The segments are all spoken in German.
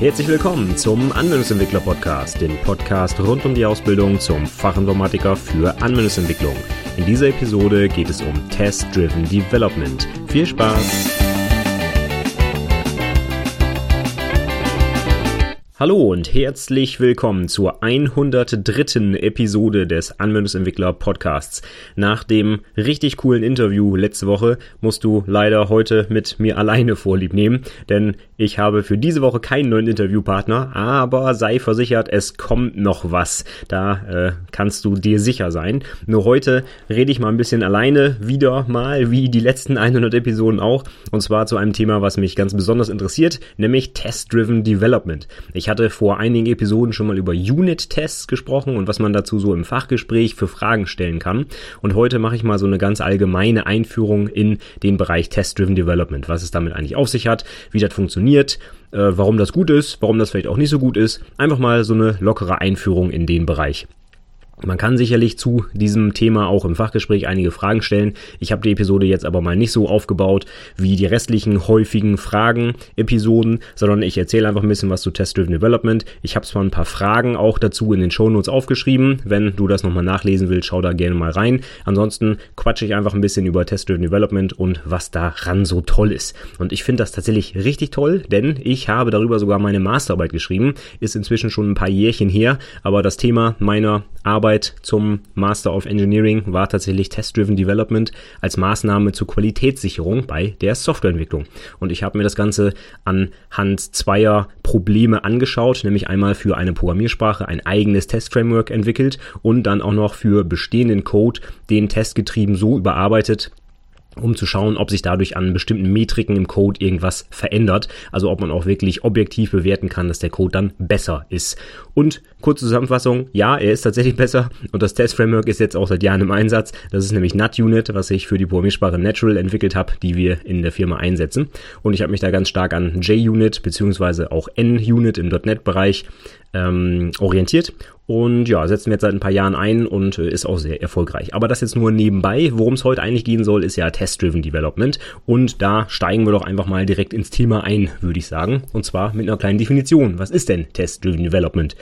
Herzlich willkommen zum Anwendungsentwickler Podcast, dem Podcast rund um die Ausbildung zum Fachinformatiker für Anwendungsentwicklung. In dieser Episode geht es um Test-Driven Development. Viel Spaß! Hallo und herzlich willkommen zur 103. Episode des Anwendungsentwickler Podcasts. Nach dem richtig coolen Interview letzte Woche musst du leider heute mit mir alleine vorlieb nehmen, denn ich habe für diese Woche keinen neuen Interviewpartner, aber sei versichert, es kommt noch was. Da äh, kannst du dir sicher sein. Nur heute rede ich mal ein bisschen alleine, wieder mal wie die letzten 100 Episoden auch, und zwar zu einem Thema, was mich ganz besonders interessiert, nämlich Test-Driven Development. Ich ich hatte vor einigen Episoden schon mal über Unit-Tests gesprochen und was man dazu so im Fachgespräch für Fragen stellen kann. Und heute mache ich mal so eine ganz allgemeine Einführung in den Bereich Test-Driven Development, was es damit eigentlich auf sich hat, wie das funktioniert, äh, warum das gut ist, warum das vielleicht auch nicht so gut ist. Einfach mal so eine lockere Einführung in den Bereich. Man kann sicherlich zu diesem Thema auch im Fachgespräch einige Fragen stellen. Ich habe die Episode jetzt aber mal nicht so aufgebaut wie die restlichen häufigen Fragen-Episoden, sondern ich erzähle einfach ein bisschen was zu Test-Driven Development. Ich habe zwar ein paar Fragen auch dazu in den Shownotes aufgeschrieben. Wenn du das nochmal nachlesen willst, schau da gerne mal rein. Ansonsten quatsche ich einfach ein bisschen über Test-Driven Development und was daran so toll ist. Und ich finde das tatsächlich richtig toll, denn ich habe darüber sogar meine Masterarbeit geschrieben. Ist inzwischen schon ein paar Jährchen her, aber das Thema meiner Arbeit zum Master of Engineering war tatsächlich Test-Driven Development als Maßnahme zur Qualitätssicherung bei der Softwareentwicklung. Und ich habe mir das Ganze anhand zweier Probleme angeschaut, nämlich einmal für eine Programmiersprache ein eigenes Testframework entwickelt und dann auch noch für bestehenden Code den testgetrieben so überarbeitet, um zu schauen, ob sich dadurch an bestimmten Metriken im Code irgendwas verändert. Also ob man auch wirklich objektiv bewerten kann, dass der Code dann besser ist. Und kurze Zusammenfassung, ja, er ist tatsächlich besser und das Test-Framework ist jetzt auch seit Jahren im Einsatz. Das ist nämlich NutUnit, was ich für die Programmiersprache Natural entwickelt habe, die wir in der Firma einsetzen. Und ich habe mich da ganz stark an JUnit beziehungsweise auch NUnit im .NET-Bereich ähm, orientiert und ja, setzen wir jetzt seit ein paar Jahren ein und äh, ist auch sehr erfolgreich. Aber das jetzt nur nebenbei. Worum es heute eigentlich gehen soll, ist ja Test-Driven Development. Und da steigen wir doch einfach mal direkt ins Thema ein, würde ich sagen. Und zwar mit einer kleinen Definition. Was ist denn Test-Driven Development?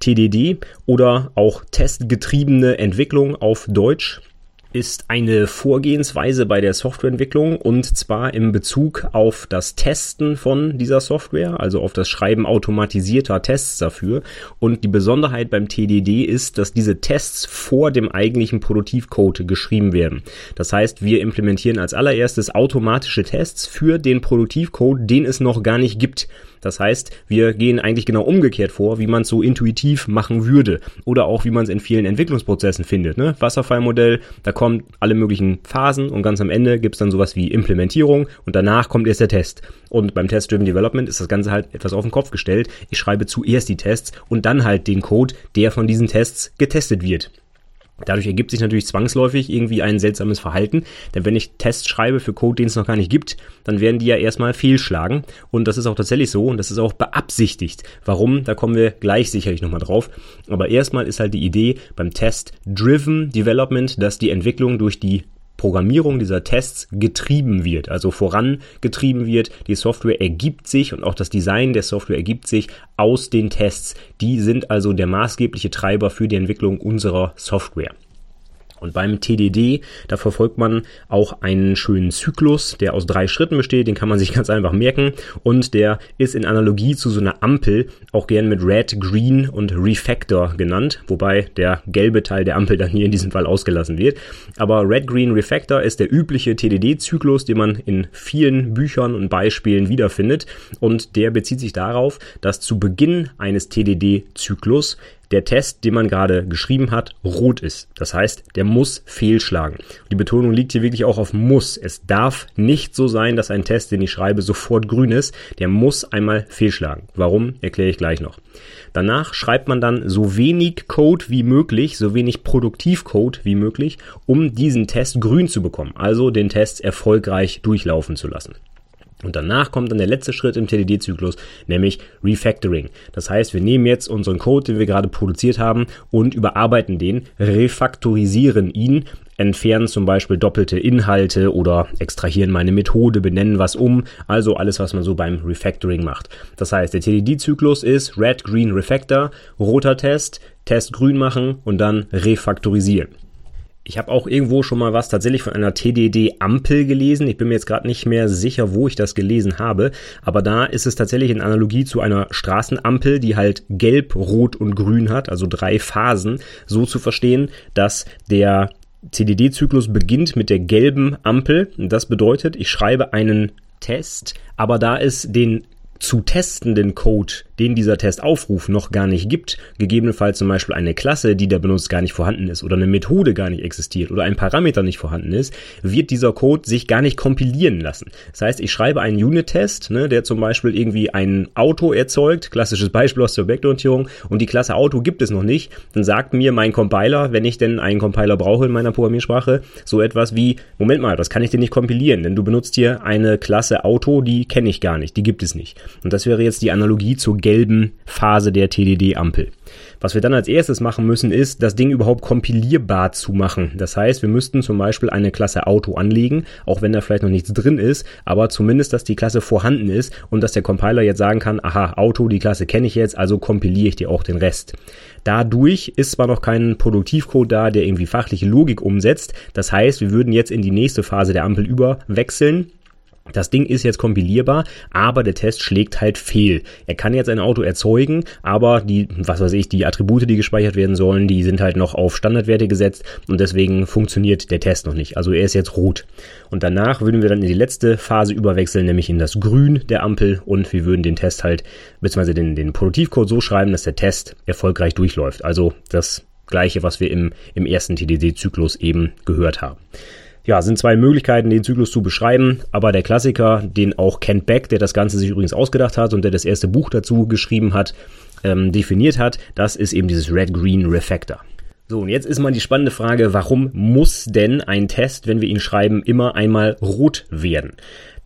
TDD oder auch testgetriebene Entwicklung auf Deutsch ist eine Vorgehensweise bei der Softwareentwicklung und zwar im Bezug auf das Testen von dieser Software, also auf das Schreiben automatisierter Tests dafür. Und die Besonderheit beim TDD ist, dass diese Tests vor dem eigentlichen Produktivcode geschrieben werden. Das heißt, wir implementieren als allererstes automatische Tests für den Produktivcode, den es noch gar nicht gibt. Das heißt, wir gehen eigentlich genau umgekehrt vor, wie man es so intuitiv machen würde. Oder auch, wie man es in vielen Entwicklungsprozessen findet. Ne? Wasserfallmodell, da kommen alle möglichen Phasen und ganz am Ende gibt es dann sowas wie Implementierung und danach kommt erst der Test. Und beim Test-Driven Development ist das Ganze halt etwas auf den Kopf gestellt. Ich schreibe zuerst die Tests und dann halt den Code, der von diesen Tests getestet wird. Dadurch ergibt sich natürlich zwangsläufig irgendwie ein seltsames Verhalten, denn wenn ich Tests schreibe für Code, den es noch gar nicht gibt, dann werden die ja erstmal fehlschlagen und das ist auch tatsächlich so und das ist auch beabsichtigt. Warum? Da kommen wir gleich sicherlich nochmal drauf. Aber erstmal ist halt die Idee beim Test Driven Development, dass die Entwicklung durch die Programmierung dieser Tests getrieben wird, also vorangetrieben wird. Die Software ergibt sich und auch das Design der Software ergibt sich aus den Tests. Die sind also der maßgebliche Treiber für die Entwicklung unserer Software. Und beim TDD, da verfolgt man auch einen schönen Zyklus, der aus drei Schritten besteht, den kann man sich ganz einfach merken und der ist in Analogie zu so einer Ampel auch gern mit Red, Green und Refactor genannt, wobei der gelbe Teil der Ampel dann hier in diesem Fall ausgelassen wird. Aber Red, Green, Refactor ist der übliche TDD-Zyklus, den man in vielen Büchern und Beispielen wiederfindet und der bezieht sich darauf, dass zu Beginn eines TDD-Zyklus der Test, den man gerade geschrieben hat, rot ist. Das heißt, der muss fehlschlagen. Die Betonung liegt hier wirklich auch auf muss. Es darf nicht so sein, dass ein Test, den ich schreibe, sofort grün ist. Der muss einmal fehlschlagen. Warum, erkläre ich gleich noch. Danach schreibt man dann so wenig Code wie möglich, so wenig Produktivcode wie möglich, um diesen Test grün zu bekommen. Also den Test erfolgreich durchlaufen zu lassen. Und danach kommt dann der letzte Schritt im TDD-Zyklus, nämlich Refactoring. Das heißt, wir nehmen jetzt unseren Code, den wir gerade produziert haben, und überarbeiten den, refaktorisieren ihn entfernen zum Beispiel doppelte Inhalte oder extrahieren meine Methode, benennen was um, also alles, was man so beim Refactoring macht. Das heißt, der TDD-Zyklus ist Red, Green, Refactor, roter Test, Test grün machen und dann refaktorisieren. Ich habe auch irgendwo schon mal was tatsächlich von einer TDD-Ampel gelesen. Ich bin mir jetzt gerade nicht mehr sicher, wo ich das gelesen habe. Aber da ist es tatsächlich in Analogie zu einer Straßenampel, die halt gelb, rot und grün hat, also drei Phasen, so zu verstehen, dass der CDD-Zyklus beginnt mit der gelben Ampel. Das bedeutet, ich schreibe einen Test, aber da es den zu testenden Code, den dieser Test aufruft, noch gar nicht gibt, gegebenenfalls zum Beispiel eine Klasse, die der benutzt, gar nicht vorhanden ist oder eine Methode gar nicht existiert oder ein Parameter nicht vorhanden ist, wird dieser Code sich gar nicht kompilieren lassen. Das heißt, ich schreibe einen Unit-Test, ne, der zum Beispiel irgendwie ein Auto erzeugt, klassisches Beispiel aus der Objektorientierung, und die Klasse Auto gibt es noch nicht, dann sagt mir mein Compiler, wenn ich denn einen Compiler brauche in meiner Programmiersprache, so etwas wie, Moment mal, das kann ich dir nicht kompilieren, denn du benutzt hier eine Klasse Auto, die kenne ich gar nicht, die gibt es nicht. Und das wäre jetzt die Analogie zur gelben Phase der TDD-Ampel. Was wir dann als erstes machen müssen, ist, das Ding überhaupt kompilierbar zu machen. Das heißt, wir müssten zum Beispiel eine Klasse Auto anlegen, auch wenn da vielleicht noch nichts drin ist, aber zumindest, dass die Klasse vorhanden ist und dass der Compiler jetzt sagen kann, aha, Auto, die Klasse kenne ich jetzt, also kompiliere ich dir auch den Rest. Dadurch ist zwar noch kein Produktivcode da, der irgendwie fachliche Logik umsetzt. Das heißt, wir würden jetzt in die nächste Phase der Ampel überwechseln das Ding ist jetzt kompilierbar, aber der Test schlägt halt fehl. Er kann jetzt ein Auto erzeugen, aber die, was weiß ich, die Attribute, die gespeichert werden sollen, die sind halt noch auf Standardwerte gesetzt und deswegen funktioniert der Test noch nicht. Also er ist jetzt rot. Und danach würden wir dann in die letzte Phase überwechseln, nämlich in das Grün der Ampel und wir würden den Test halt, beziehungsweise den, den Produktivcode so schreiben, dass der Test erfolgreich durchläuft. Also das gleiche, was wir im, im ersten TDD-Zyklus eben gehört haben ja, sind zwei Möglichkeiten, den Zyklus zu beschreiben, aber der Klassiker, den auch Kent Beck, der das Ganze sich übrigens ausgedacht hat und der das erste Buch dazu geschrieben hat, ähm, definiert hat, das ist eben dieses Red-Green Refactor. So, und jetzt ist mal die spannende Frage, warum muss denn ein Test, wenn wir ihn schreiben, immer einmal rot werden?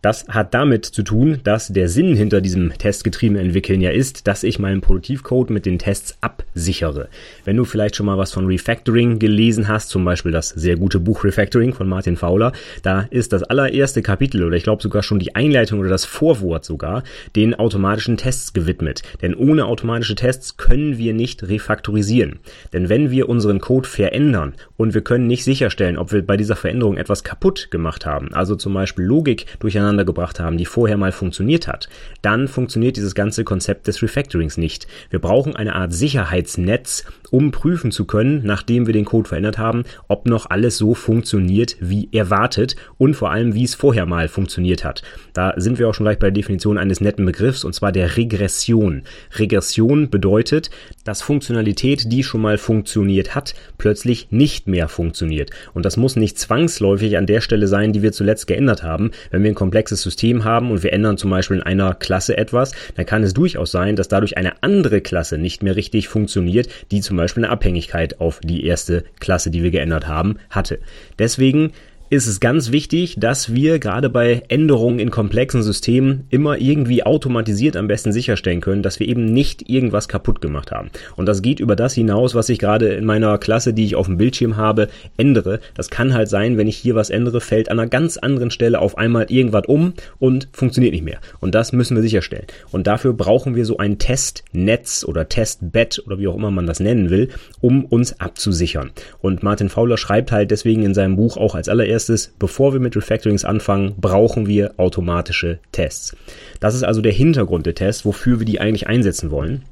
Das hat damit zu tun, dass der Sinn hinter diesem testgetriebenen Entwickeln ja ist, dass ich meinen Produktivcode mit den Tests absichere. Wenn du vielleicht schon mal was von Refactoring gelesen hast, zum Beispiel das sehr gute Buch Refactoring von Martin Fowler, da ist das allererste Kapitel oder ich glaube sogar schon die Einleitung oder das Vorwort sogar den automatischen Tests gewidmet. Denn ohne automatische Tests können wir nicht refaktorisieren. Denn wenn wir unseren Code verändern und wir können nicht sicherstellen, ob wir bei dieser Veränderung etwas kaputt gemacht haben, also zum Beispiel Logik durcheinander durcheinander gebracht haben, die vorher mal funktioniert hat, dann funktioniert dieses ganze Konzept des Refactorings nicht. Wir brauchen eine Art Sicherheitsnetz, um prüfen zu können, nachdem wir den Code verändert haben, ob noch alles so funktioniert, wie erwartet und vor allem, wie es vorher mal funktioniert hat. Da sind wir auch schon gleich bei der Definition eines netten Begriffs und zwar der Regression. Regression bedeutet, dass Funktionalität, die schon mal funktioniert hat, plötzlich nicht mehr funktioniert. Und das muss nicht zwangsläufig an der Stelle sein, die wir zuletzt geändert haben. Wenn wir ein komplexes System haben und wir ändern zum Beispiel in einer Klasse etwas, dann kann es durchaus sein, dass dadurch eine andere Klasse nicht mehr richtig funktioniert, die zum Beispiel eine Abhängigkeit auf die erste Klasse, die wir geändert haben, hatte. Deswegen ist es ganz wichtig, dass wir gerade bei Änderungen in komplexen Systemen immer irgendwie automatisiert am besten sicherstellen können, dass wir eben nicht irgendwas kaputt gemacht haben. Und das geht über das hinaus, was ich gerade in meiner Klasse, die ich auf dem Bildschirm habe, ändere. Das kann halt sein, wenn ich hier was ändere, fällt an einer ganz anderen Stelle auf einmal irgendwas um und funktioniert nicht mehr. Und das müssen wir sicherstellen. Und dafür brauchen wir so ein Testnetz oder Testbett oder wie auch immer man das nennen will, um uns abzusichern. Und Martin Fowler schreibt halt deswegen in seinem Buch auch als allererstes erstes, bevor wir mit Refactorings anfangen, brauchen wir automatische Tests. Das ist also der Hintergrund der Tests, wofür wir die eigentlich einsetzen wollen.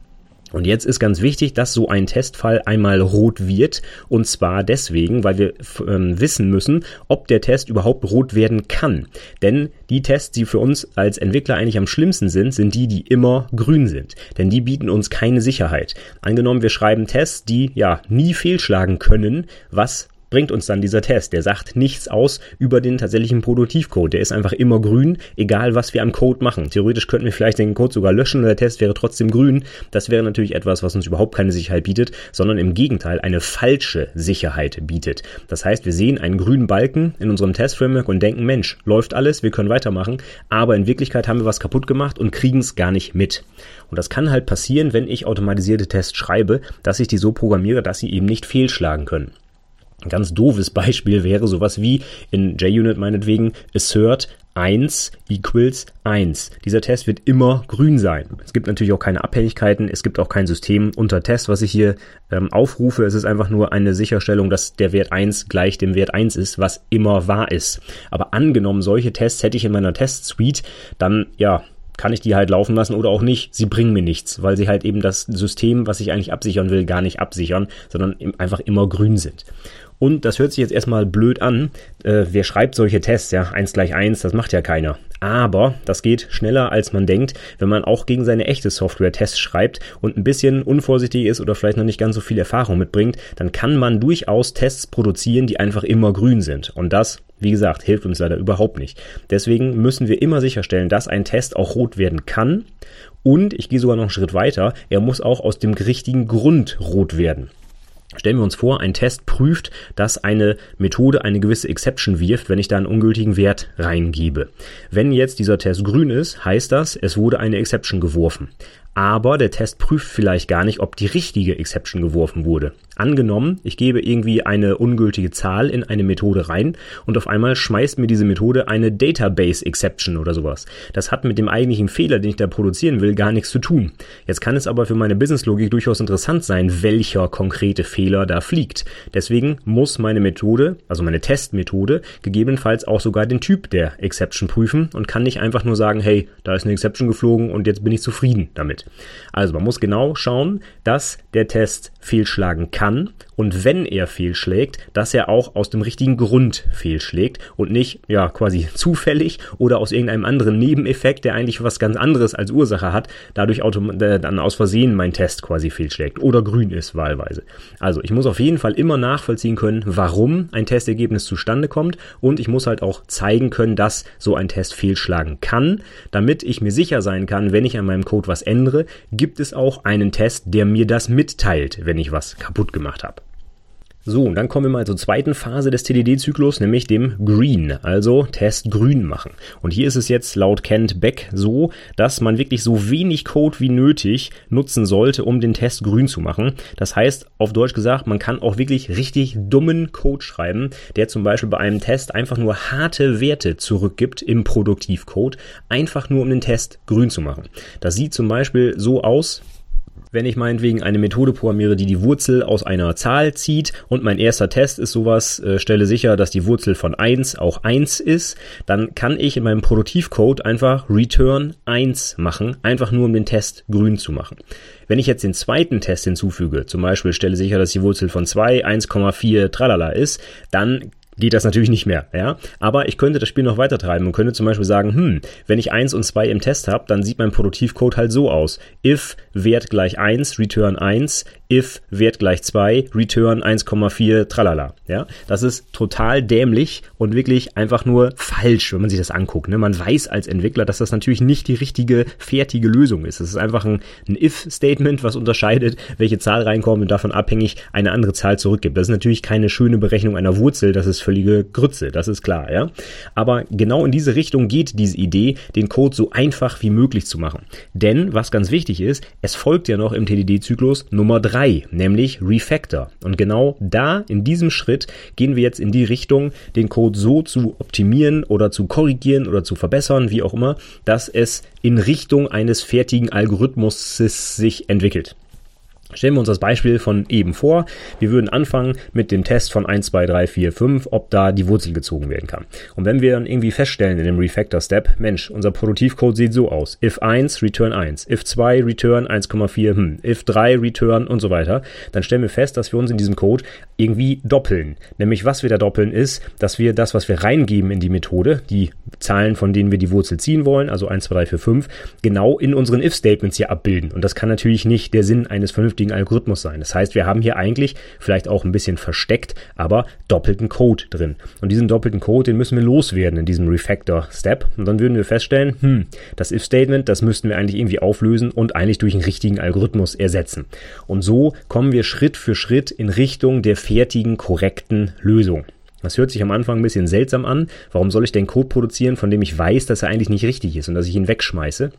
Und jetzt ist ganz wichtig, dass so ein Testfall einmal rot wird. Und zwar deswegen, weil wir ähm, wissen müssen, ob der Test überhaupt rot werden kann. Denn die Tests, die für uns als Entwickler eigentlich am schlimmsten sind, sind die, die immer grün sind. Denn die bieten uns keine Sicherheit. Angenommen, wir schreiben Tests, die ja nie fehlschlagen können, was bringt uns dann dieser Test. Der sagt nichts aus über den tatsächlichen Produktivcode. Der ist einfach immer grün, egal was wir am Code machen. Theoretisch könnten wir vielleicht den Code sogar löschen und der Test wäre trotzdem grün. Das wäre natürlich etwas, was uns überhaupt keine Sicherheit bietet, sondern im Gegenteil eine falsche Sicherheit bietet. Das heißt, wir sehen einen grünen Balken in unserem Testframework und denken, Mensch, läuft alles, wir können weitermachen, aber in Wirklichkeit haben wir was kaputt gemacht und kriegen es gar nicht mit. Und das kann halt passieren, wenn ich automatisierte Tests schreibe, dass ich die so programmiere, dass sie eben nicht fehlschlagen können. Ein ganz doofes Beispiel wäre sowas wie in JUnit meinetwegen assert 1 equals 1. Dieser Test wird immer grün sein. Es gibt natürlich auch keine Abhängigkeiten, es gibt auch kein System unter Test, was ich hier ähm, aufrufe. Es ist einfach nur eine Sicherstellung, dass der Wert 1 gleich dem Wert 1 ist, was immer wahr ist. Aber angenommen, solche Tests hätte ich in meiner Test-Suite, dann ja, kann ich die halt laufen lassen oder auch nicht. Sie bringen mir nichts, weil sie halt eben das System, was ich eigentlich absichern will, gar nicht absichern, sondern einfach immer grün sind. Und das hört sich jetzt erstmal blöd an. Äh, wer schreibt solche Tests? Ja, 1 gleich 1, das macht ja keiner. Aber das geht schneller, als man denkt, wenn man auch gegen seine echte Software Tests schreibt und ein bisschen unvorsichtig ist oder vielleicht noch nicht ganz so viel Erfahrung mitbringt, dann kann man durchaus Tests produzieren, die einfach immer grün sind. Und das, wie gesagt, hilft uns leider überhaupt nicht. Deswegen müssen wir immer sicherstellen, dass ein Test auch rot werden kann. Und ich gehe sogar noch einen Schritt weiter, er muss auch aus dem richtigen Grund rot werden. Stellen wir uns vor, ein Test prüft, dass eine Methode eine gewisse Exception wirft, wenn ich da einen ungültigen Wert reingebe. Wenn jetzt dieser Test grün ist, heißt das, es wurde eine Exception geworfen aber der Test prüft vielleicht gar nicht, ob die richtige Exception geworfen wurde. Angenommen, ich gebe irgendwie eine ungültige Zahl in eine Methode rein und auf einmal schmeißt mir diese Methode eine Database Exception oder sowas. Das hat mit dem eigentlichen Fehler, den ich da produzieren will, gar nichts zu tun. Jetzt kann es aber für meine Businesslogik durchaus interessant sein, welcher konkrete Fehler da fliegt. Deswegen muss meine Methode, also meine Testmethode, gegebenenfalls auch sogar den Typ der Exception prüfen und kann nicht einfach nur sagen, hey, da ist eine Exception geflogen und jetzt bin ich zufrieden damit. Also man muss genau schauen, dass der Test fehlschlagen kann und wenn er fehlschlägt, dass er auch aus dem richtigen Grund fehlschlägt und nicht ja quasi zufällig oder aus irgendeinem anderen Nebeneffekt, der eigentlich was ganz anderes als Ursache hat, dadurch äh, dann aus Versehen mein Test quasi fehlschlägt oder grün ist wahlweise. Also ich muss auf jeden Fall immer nachvollziehen können, warum ein Testergebnis zustande kommt und ich muss halt auch zeigen können, dass so ein Test fehlschlagen kann, damit ich mir sicher sein kann, wenn ich an meinem Code was ändere, gibt es auch einen Test, der mir das mitteilt, wenn ich was kaputt gemacht habe. So, und dann kommen wir mal zur zweiten Phase des TDD-Zyklus, nämlich dem Green, also Test grün machen. Und hier ist es jetzt laut Kent Beck so, dass man wirklich so wenig Code wie nötig nutzen sollte, um den Test grün zu machen. Das heißt, auf Deutsch gesagt, man kann auch wirklich richtig dummen Code schreiben, der zum Beispiel bei einem Test einfach nur harte Werte zurückgibt im Produktivcode, einfach nur um den Test grün zu machen. Das sieht zum Beispiel so aus, wenn ich meinetwegen eine Methode programmiere, die die Wurzel aus einer Zahl zieht und mein erster Test ist sowas, äh, stelle sicher, dass die Wurzel von 1 auch 1 ist, dann kann ich in meinem Produktivcode einfach return 1 machen, einfach nur um den Test grün zu machen. Wenn ich jetzt den zweiten Test hinzufüge, zum Beispiel stelle sicher, dass die Wurzel von 2 1,4 tralala ist, dann geht das natürlich nicht mehr, ja. Aber ich könnte das Spiel noch weiter treiben und könnte zum Beispiel sagen, hm, wenn ich 1 und 2 im Test habe, dann sieht mein Produktivcode halt so aus. If Wert gleich 1, return 1, if Wert gleich 2, return 1,4, tralala. Ja, das ist total dämlich und wirklich einfach nur falsch, wenn man sich das anguckt. Ne? Man weiß als Entwickler, dass das natürlich nicht die richtige, fertige Lösung ist. Es ist einfach ein, ein if-Statement, was unterscheidet, welche Zahl reinkommt und davon abhängig eine andere Zahl zurückgibt. Das ist natürlich keine schöne Berechnung einer Wurzel, das ist völlige Grütze, das ist klar, ja. Aber genau in diese Richtung geht diese Idee, den Code so einfach wie möglich zu machen. Denn, was ganz wichtig ist, es folgt ja noch im TDD-Zyklus Nummer 3 3, nämlich Refactor. Und genau da, in diesem Schritt, gehen wir jetzt in die Richtung, den Code so zu optimieren oder zu korrigieren oder zu verbessern, wie auch immer, dass es in Richtung eines fertigen Algorithmus sich entwickelt. Stellen wir uns das Beispiel von eben vor. Wir würden anfangen mit dem Test von 1, 2, 3, 4, 5, ob da die Wurzel gezogen werden kann. Und wenn wir dann irgendwie feststellen in dem Refactor-Step, Mensch, unser Produktivcode sieht so aus. If 1, return 1. If 2, return 1,4, hm. If 3, return und so weiter. Dann stellen wir fest, dass wir uns in diesem Code irgendwie doppeln. Nämlich was wir da doppeln ist, dass wir das, was wir reingeben in die Methode, die Zahlen, von denen wir die Wurzel ziehen wollen, also 1, 2, 3, 4, 5, genau in unseren If-Statements hier abbilden. Und das kann natürlich nicht der Sinn eines vernünftigen vernünftigen Algorithmus sein. Das heißt, wir haben hier eigentlich vielleicht auch ein bisschen versteckt, aber doppelten Code drin. Und diesen doppelten Code, den müssen wir loswerden in diesem Refactor-Step. Und dann würden wir feststellen, hm, das If-Statement, das müssten wir eigentlich irgendwie auflösen und eigentlich durch einen richtigen Algorithmus ersetzen. Und so kommen wir Schritt für Schritt in Richtung der fertigen, korrekten Lösung. Das hört sich am Anfang ein bisschen seltsam an. Warum soll ich denn Code produzieren, von dem ich weiß, dass er eigentlich nicht richtig ist und dass ich ihn wegschmeiße?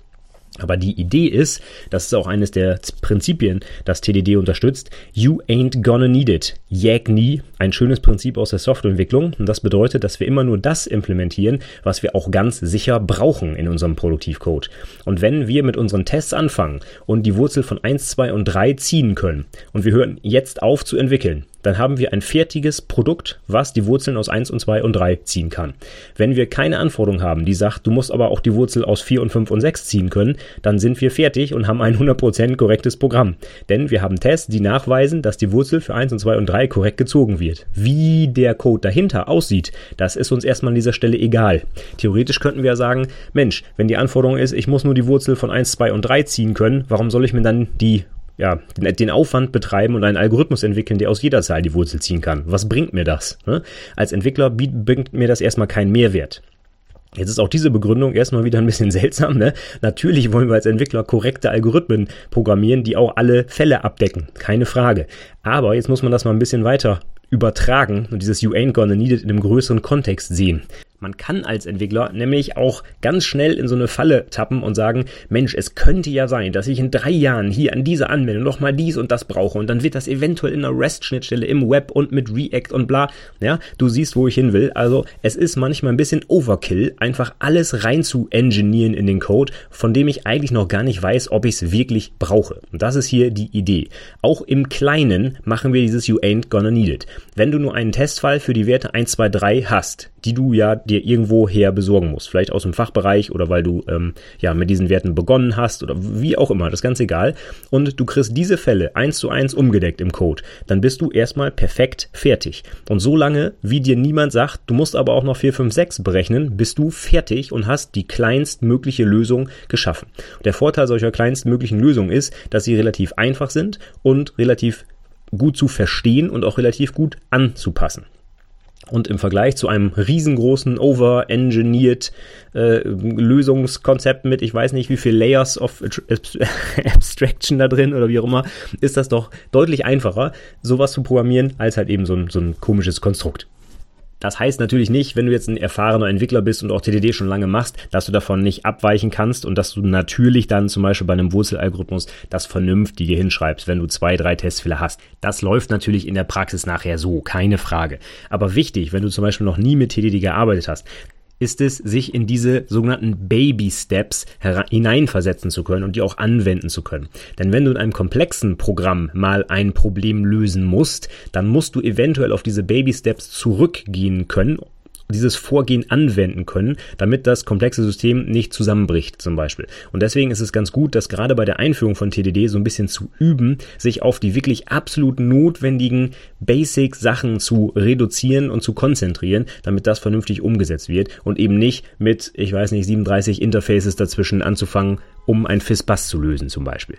Aber die Idee ist, das ist auch eines der Prinzipien, das TDD unterstützt, you ain't gonna need it. Jag nie, ein schönes Prinzip aus der Softwareentwicklung. Und das bedeutet, dass wir immer nur das implementieren, was wir auch ganz sicher brauchen in unserem Produktivcode. Und wenn wir mit unseren Tests anfangen und die Wurzel von 1, 2 und 3 ziehen können und wir hören jetzt auf zu entwickeln, dann haben wir ein fertiges Produkt, was die Wurzeln aus 1 und 2 und 3 ziehen kann. Wenn wir keine Anforderung haben, die sagt, du musst aber auch die Wurzel aus 4 und 5 und 6 ziehen können, dann sind wir fertig und haben ein 100% korrektes Programm. Denn wir haben Tests, die nachweisen, dass die Wurzel für 1 und 2 und 3 korrekt gezogen wird. Wie der Code dahinter aussieht, das ist uns erstmal an dieser Stelle egal. Theoretisch könnten wir ja sagen, Mensch, wenn die Anforderung ist, ich muss nur die Wurzel von 1, 2 und 3 ziehen können, warum soll ich mir dann die ja, den Aufwand betreiben und einen Algorithmus entwickeln, der aus jeder Zahl die Wurzel ziehen kann. Was bringt mir das? Ne? Als Entwickler bringt mir das erstmal keinen Mehrwert. Jetzt ist auch diese Begründung erstmal wieder ein bisschen seltsam. Ne? Natürlich wollen wir als Entwickler korrekte Algorithmen programmieren, die auch alle Fälle abdecken. Keine Frage. Aber jetzt muss man das mal ein bisschen weiter übertragen und dieses You ain't gonna need it in einem größeren Kontext sehen. Man kann als Entwickler nämlich auch ganz schnell in so eine Falle tappen und sagen, Mensch, es könnte ja sein, dass ich in drei Jahren hier an dieser Anwendung nochmal dies und das brauche und dann wird das eventuell in einer REST-Schnittstelle im Web und mit React und bla. Ja, du siehst, wo ich hin will. Also es ist manchmal ein bisschen Overkill, einfach alles rein zu engineeren in den Code, von dem ich eigentlich noch gar nicht weiß, ob ich es wirklich brauche. Und das ist hier die Idee. Auch im Kleinen machen wir dieses You ain't gonna need it. Wenn du nur einen Testfall für die Werte 1, 2, 3 hast, die du ja dir irgendwo her besorgen musst. Vielleicht aus dem Fachbereich oder weil du ähm, ja mit diesen Werten begonnen hast oder wie auch immer, das ist ganz egal. Und du kriegst diese Fälle eins zu eins umgedeckt im Code. Dann bist du erstmal perfekt fertig. Und solange, wie dir niemand sagt, du musst aber auch noch 4, 5, 6 berechnen, bist du fertig und hast die kleinstmögliche Lösung geschaffen. Der Vorteil solcher kleinstmöglichen Lösungen ist, dass sie relativ einfach sind und relativ gut zu verstehen und auch relativ gut anzupassen. Und im Vergleich zu einem riesengroßen, over-engineered äh, Lösungskonzept mit, ich weiß nicht, wie viel Layers of Abstraction da drin oder wie auch immer, ist das doch deutlich einfacher, sowas zu programmieren, als halt eben so ein, so ein komisches Konstrukt. Das heißt natürlich nicht, wenn du jetzt ein erfahrener Entwickler bist und auch TDD schon lange machst, dass du davon nicht abweichen kannst und dass du natürlich dann zum Beispiel bei einem Wurzelalgorithmus das Vernünftige hinschreibst, wenn du zwei, drei Testfälle hast. Das läuft natürlich in der Praxis nachher so, keine Frage. Aber wichtig, wenn du zum Beispiel noch nie mit TDD gearbeitet hast, ist es, sich in diese sogenannten Baby Steps hineinversetzen zu können und die auch anwenden zu können. Denn wenn du in einem komplexen Programm mal ein Problem lösen musst, dann musst du eventuell auf diese Baby Steps zurückgehen können dieses Vorgehen anwenden können, damit das komplexe System nicht zusammenbricht zum Beispiel. Und deswegen ist es ganz gut, dass gerade bei der Einführung von TDD so ein bisschen zu üben, sich auf die wirklich absolut notwendigen Basic-Sachen zu reduzieren und zu konzentrieren, damit das vernünftig umgesetzt wird und eben nicht mit, ich weiß nicht, 37 Interfaces dazwischen anzufangen, um ein FIS-Bass zu lösen zum Beispiel.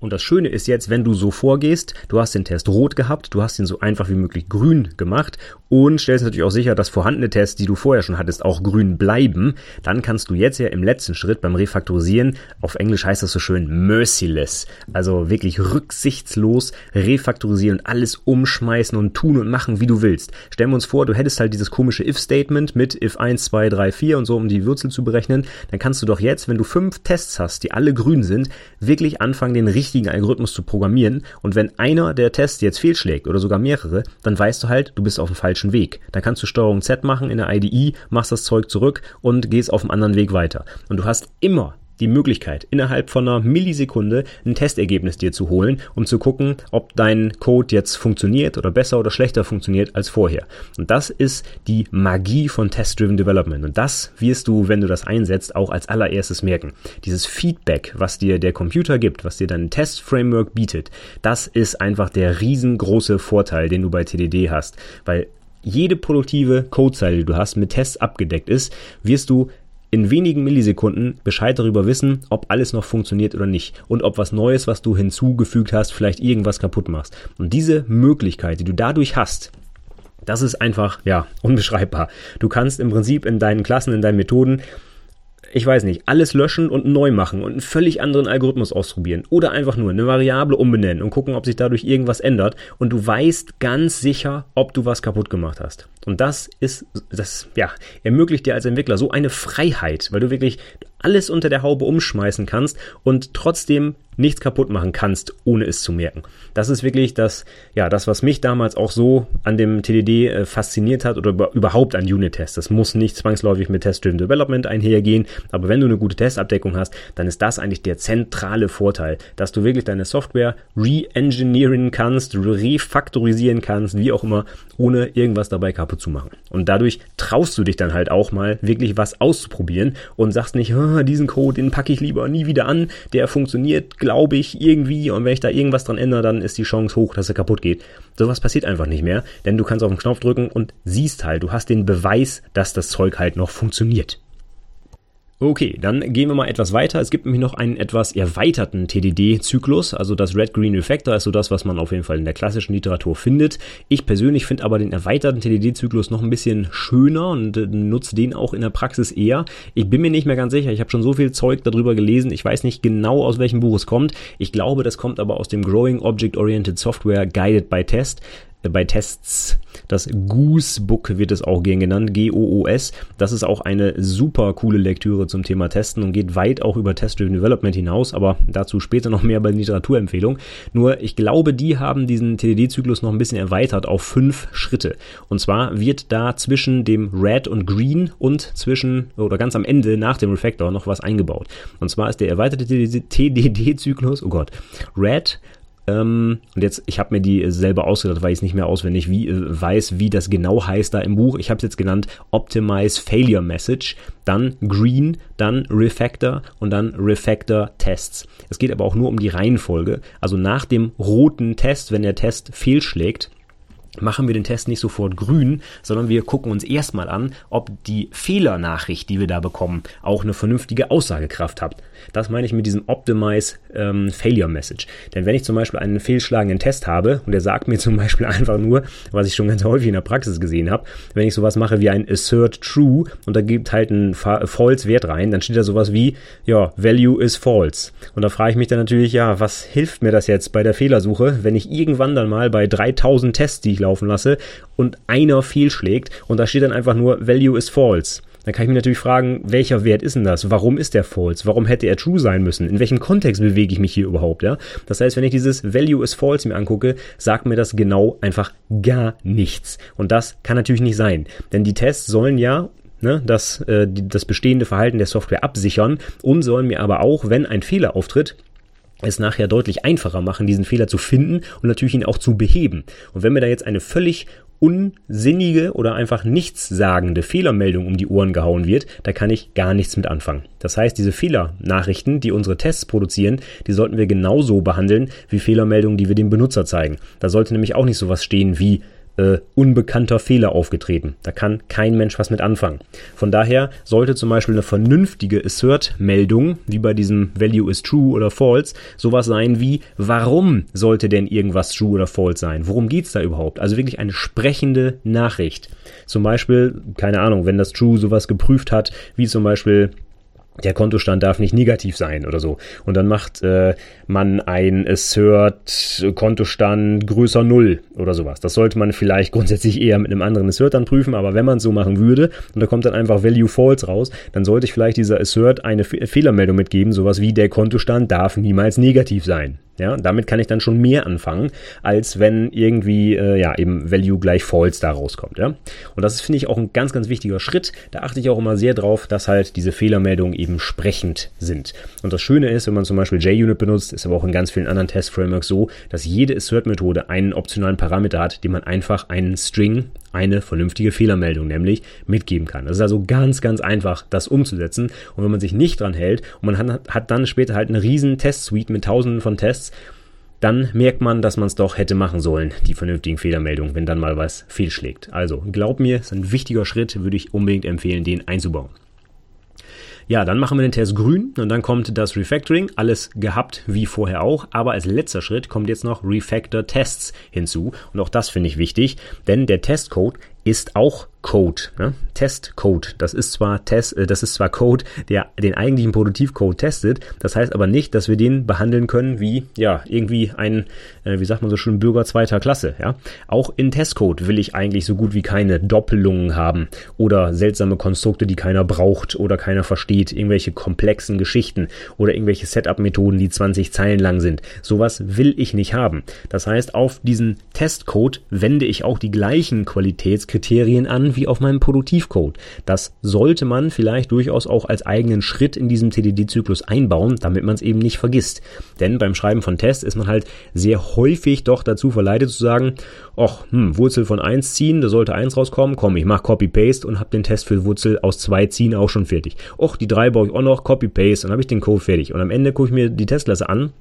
Und das Schöne ist jetzt, wenn du so vorgehst, du hast den Test rot gehabt, du hast ihn so einfach wie möglich grün gemacht und stellst natürlich auch sicher, dass vorhandene Tests, die du vorher schon hattest, auch grün bleiben, dann kannst du jetzt ja im letzten Schritt beim Refaktorisieren, auf Englisch heißt das so schön merciless, also wirklich rücksichtslos refaktorisieren, alles umschmeißen und tun und machen, wie du willst. Stellen wir uns vor, du hättest halt dieses komische if-Statement mit if 1, 2, 3, 4 und so, um die Wurzel zu berechnen, dann kannst du doch jetzt, wenn du fünf Tests hast, die alle grün sind, wirklich anfangen, den richtigen richtigen Algorithmus zu programmieren. Und wenn einer der Tests jetzt fehlschlägt oder sogar mehrere, dann weißt du halt, du bist auf dem falschen Weg. Dann kannst du Steuerung Z machen in der IDE, machst das Zeug zurück und gehst auf einem anderen Weg weiter. Und du hast immer die Möglichkeit, innerhalb von einer Millisekunde ein Testergebnis dir zu holen, um zu gucken, ob dein Code jetzt funktioniert oder besser oder schlechter funktioniert als vorher. Und das ist die Magie von Test-Driven Development. Und das wirst du, wenn du das einsetzt, auch als allererstes merken. Dieses Feedback, was dir der Computer gibt, was dir dein Test-Framework bietet, das ist einfach der riesengroße Vorteil, den du bei TDD hast. Weil jede produktive Codezeile, die du hast, mit Tests abgedeckt ist, wirst du in wenigen Millisekunden Bescheid darüber wissen, ob alles noch funktioniert oder nicht und ob was Neues, was du hinzugefügt hast, vielleicht irgendwas kaputt machst. Und diese Möglichkeit, die du dadurch hast, das ist einfach, ja, unbeschreibbar. Du kannst im Prinzip in deinen Klassen, in deinen Methoden ich weiß nicht, alles löschen und neu machen und einen völlig anderen Algorithmus ausprobieren. Oder einfach nur eine Variable umbenennen und gucken, ob sich dadurch irgendwas ändert. Und du weißt ganz sicher, ob du was kaputt gemacht hast. Und das ist, das, ja, ermöglicht dir als Entwickler so eine Freiheit, weil du wirklich alles unter der Haube umschmeißen kannst und trotzdem nichts kaputt machen kannst, ohne es zu merken. Das ist wirklich das, ja, das, was mich damals auch so an dem TDD äh, fasziniert hat oder überhaupt an Unit-Tests. Das muss nicht zwangsläufig mit Test-Driven Development einhergehen, aber wenn du eine gute Testabdeckung hast, dann ist das eigentlich der zentrale Vorteil, dass du wirklich deine Software re-engineeren kannst, refaktorisieren kannst, wie auch immer, ohne irgendwas dabei kaputt zu machen. Und dadurch traust du dich dann halt auch mal wirklich was auszuprobieren und sagst nicht, diesen Code, den packe ich lieber nie wieder an, der funktioniert glaube ich, irgendwie. Und wenn ich da irgendwas dran ändere, dann ist die Chance hoch, dass er kaputt geht. Sowas passiert einfach nicht mehr, denn du kannst auf den Knopf drücken und siehst halt, du hast den Beweis, dass das Zeug halt noch funktioniert. Okay, dann gehen wir mal etwas weiter. Es gibt nämlich noch einen etwas erweiterten TDD-Zyklus. Also das Red-Green Refactor ist so das, was man auf jeden Fall in der klassischen Literatur findet. Ich persönlich finde aber den erweiterten TDD-Zyklus noch ein bisschen schöner und äh, nutze den auch in der Praxis eher. Ich bin mir nicht mehr ganz sicher. Ich habe schon so viel Zeug darüber gelesen. Ich weiß nicht genau, aus welchem Buch es kommt. Ich glaube, das kommt aber aus dem Growing Object-Oriented Software Guided by Test bei Tests. Das Goose Book wird es auch gern genannt, G-O-O-S. Das ist auch eine super coole Lektüre zum Thema Testen und geht weit auch über Test-Driven Development hinaus, aber dazu später noch mehr bei der Literaturempfehlung. Nur ich glaube, die haben diesen TDD-Zyklus noch ein bisschen erweitert auf fünf Schritte. Und zwar wird da zwischen dem Red und Green und zwischen oder ganz am Ende nach dem Refactor noch was eingebaut. Und zwar ist der erweiterte TDD-Zyklus, oh Gott, Red, ähm, und jetzt, ich habe mir die selber ausgedacht, weil ich es nicht mehr auswendig wie, äh, weiß, wie das genau heißt da im Buch. Ich habe es jetzt genannt Optimize Failure Message, dann Green, dann Refactor und dann Refactor Tests. Es geht aber auch nur um die Reihenfolge. Also nach dem roten Test, wenn der Test fehlschlägt, machen wir den Test nicht sofort grün, sondern wir gucken uns erstmal an, ob die Fehlernachricht, die wir da bekommen, auch eine vernünftige Aussagekraft hat. Das meine ich mit diesem Optimize ähm, Failure Message. Denn wenn ich zum Beispiel einen fehlschlagenden Test habe und der sagt mir zum Beispiel einfach nur, was ich schon ganz häufig in der Praxis gesehen habe, wenn ich sowas mache wie ein Assert True und da gibt halt einen False Wert rein, dann steht da sowas wie, ja, Value is false. Und da frage ich mich dann natürlich, ja, was hilft mir das jetzt bei der Fehlersuche, wenn ich irgendwann dann mal bei 3000 Tests, die ich laufen lasse und einer fehlschlägt und da steht dann einfach nur Value is false. Dann kann ich mich natürlich fragen, welcher Wert ist denn das? Warum ist der false? Warum hätte er true sein müssen? In welchem Kontext bewege ich mich hier überhaupt? Ja? Das heißt, wenn ich dieses Value is false mir angucke, sagt mir das genau einfach gar nichts. Und das kann natürlich nicht sein. Denn die Tests sollen ja ne, das, äh, die, das bestehende Verhalten der Software absichern und sollen mir aber auch, wenn ein Fehler auftritt, es nachher deutlich einfacher machen, diesen Fehler zu finden und natürlich ihn auch zu beheben. Und wenn mir da jetzt eine völlig unsinnige oder einfach nichtssagende Fehlermeldung um die Ohren gehauen wird, da kann ich gar nichts mit anfangen. Das heißt, diese Fehlernachrichten, die unsere Tests produzieren, die sollten wir genauso behandeln wie Fehlermeldungen, die wir dem Benutzer zeigen. Da sollte nämlich auch nicht sowas stehen wie äh, unbekannter Fehler aufgetreten. Da kann kein Mensch was mit anfangen. Von daher sollte zum Beispiel eine vernünftige Assert-Meldung, wie bei diesem Value is true oder false, sowas sein wie, warum sollte denn irgendwas true oder false sein? Worum geht's da überhaupt? Also wirklich eine sprechende Nachricht. Zum Beispiel, keine Ahnung, wenn das true sowas geprüft hat, wie zum Beispiel der Kontostand darf nicht negativ sein oder so. Und dann macht äh, man ein Assert Kontostand größer Null oder sowas. Das sollte man vielleicht grundsätzlich eher mit einem anderen Assert dann prüfen, aber wenn man es so machen würde und da kommt dann einfach Value False raus, dann sollte ich vielleicht dieser Assert eine Fe Fehlermeldung mitgeben, sowas wie der Kontostand darf niemals negativ sein. Ja, damit kann ich dann schon mehr anfangen, als wenn irgendwie äh, ja eben Value gleich False da rauskommt. Ja, und das ist finde ich auch ein ganz ganz wichtiger Schritt. Da achte ich auch immer sehr drauf, dass halt diese Fehlermeldungen eben sprechend sind. Und das Schöne ist, wenn man zum Beispiel JUnit benutzt, ist aber auch in ganz vielen anderen Test-Frameworks so, dass jede Assert-Methode einen optionalen Parameter hat, den man einfach einen String eine vernünftige Fehlermeldung nämlich mitgeben kann. Das ist also ganz, ganz einfach, das umzusetzen. Und wenn man sich nicht dran hält und man hat, hat dann später halt eine riesen Test-Suite mit tausenden von Tests, dann merkt man, dass man es doch hätte machen sollen, die vernünftigen Fehlermeldungen, wenn dann mal was fehlschlägt. Also, glaub mir, ist ein wichtiger Schritt, würde ich unbedingt empfehlen, den einzubauen. Ja, dann machen wir den Test grün und dann kommt das Refactoring, alles gehabt wie vorher auch, aber als letzter Schritt kommt jetzt noch Refactor Tests hinzu. Und auch das finde ich wichtig, denn der Testcode ist auch Code, ne? Testcode. Das ist zwar Test, äh, das ist zwar Code, der den eigentlichen Produktivcode testet. Das heißt aber nicht, dass wir den behandeln können wie ja irgendwie ein, äh, wie sagt man so schön, Bürger zweiter Klasse. Ja, auch in Testcode will ich eigentlich so gut wie keine Doppelungen haben oder seltsame Konstrukte, die keiner braucht oder keiner versteht, irgendwelche komplexen Geschichten oder irgendwelche Setup-Methoden, die 20 Zeilen lang sind. Sowas will ich nicht haben. Das heißt, auf diesen Testcode wende ich auch die gleichen Qualitätskriterien an wie auf meinem Produktivcode. Das sollte man vielleicht durchaus auch als eigenen Schritt in diesem TDD-Zyklus einbauen, damit man es eben nicht vergisst. Denn beim Schreiben von Tests ist man halt sehr häufig doch dazu verleitet zu sagen, ach, hm, Wurzel von 1 ziehen, da sollte 1 rauskommen, komm, ich mach Copy-Paste und habe den Test für Wurzel aus 2 ziehen auch schon fertig. Och, die 3 baue ich auch noch, Copy-Paste, dann habe ich den Code fertig. Und am Ende gucke ich mir die Testklasse an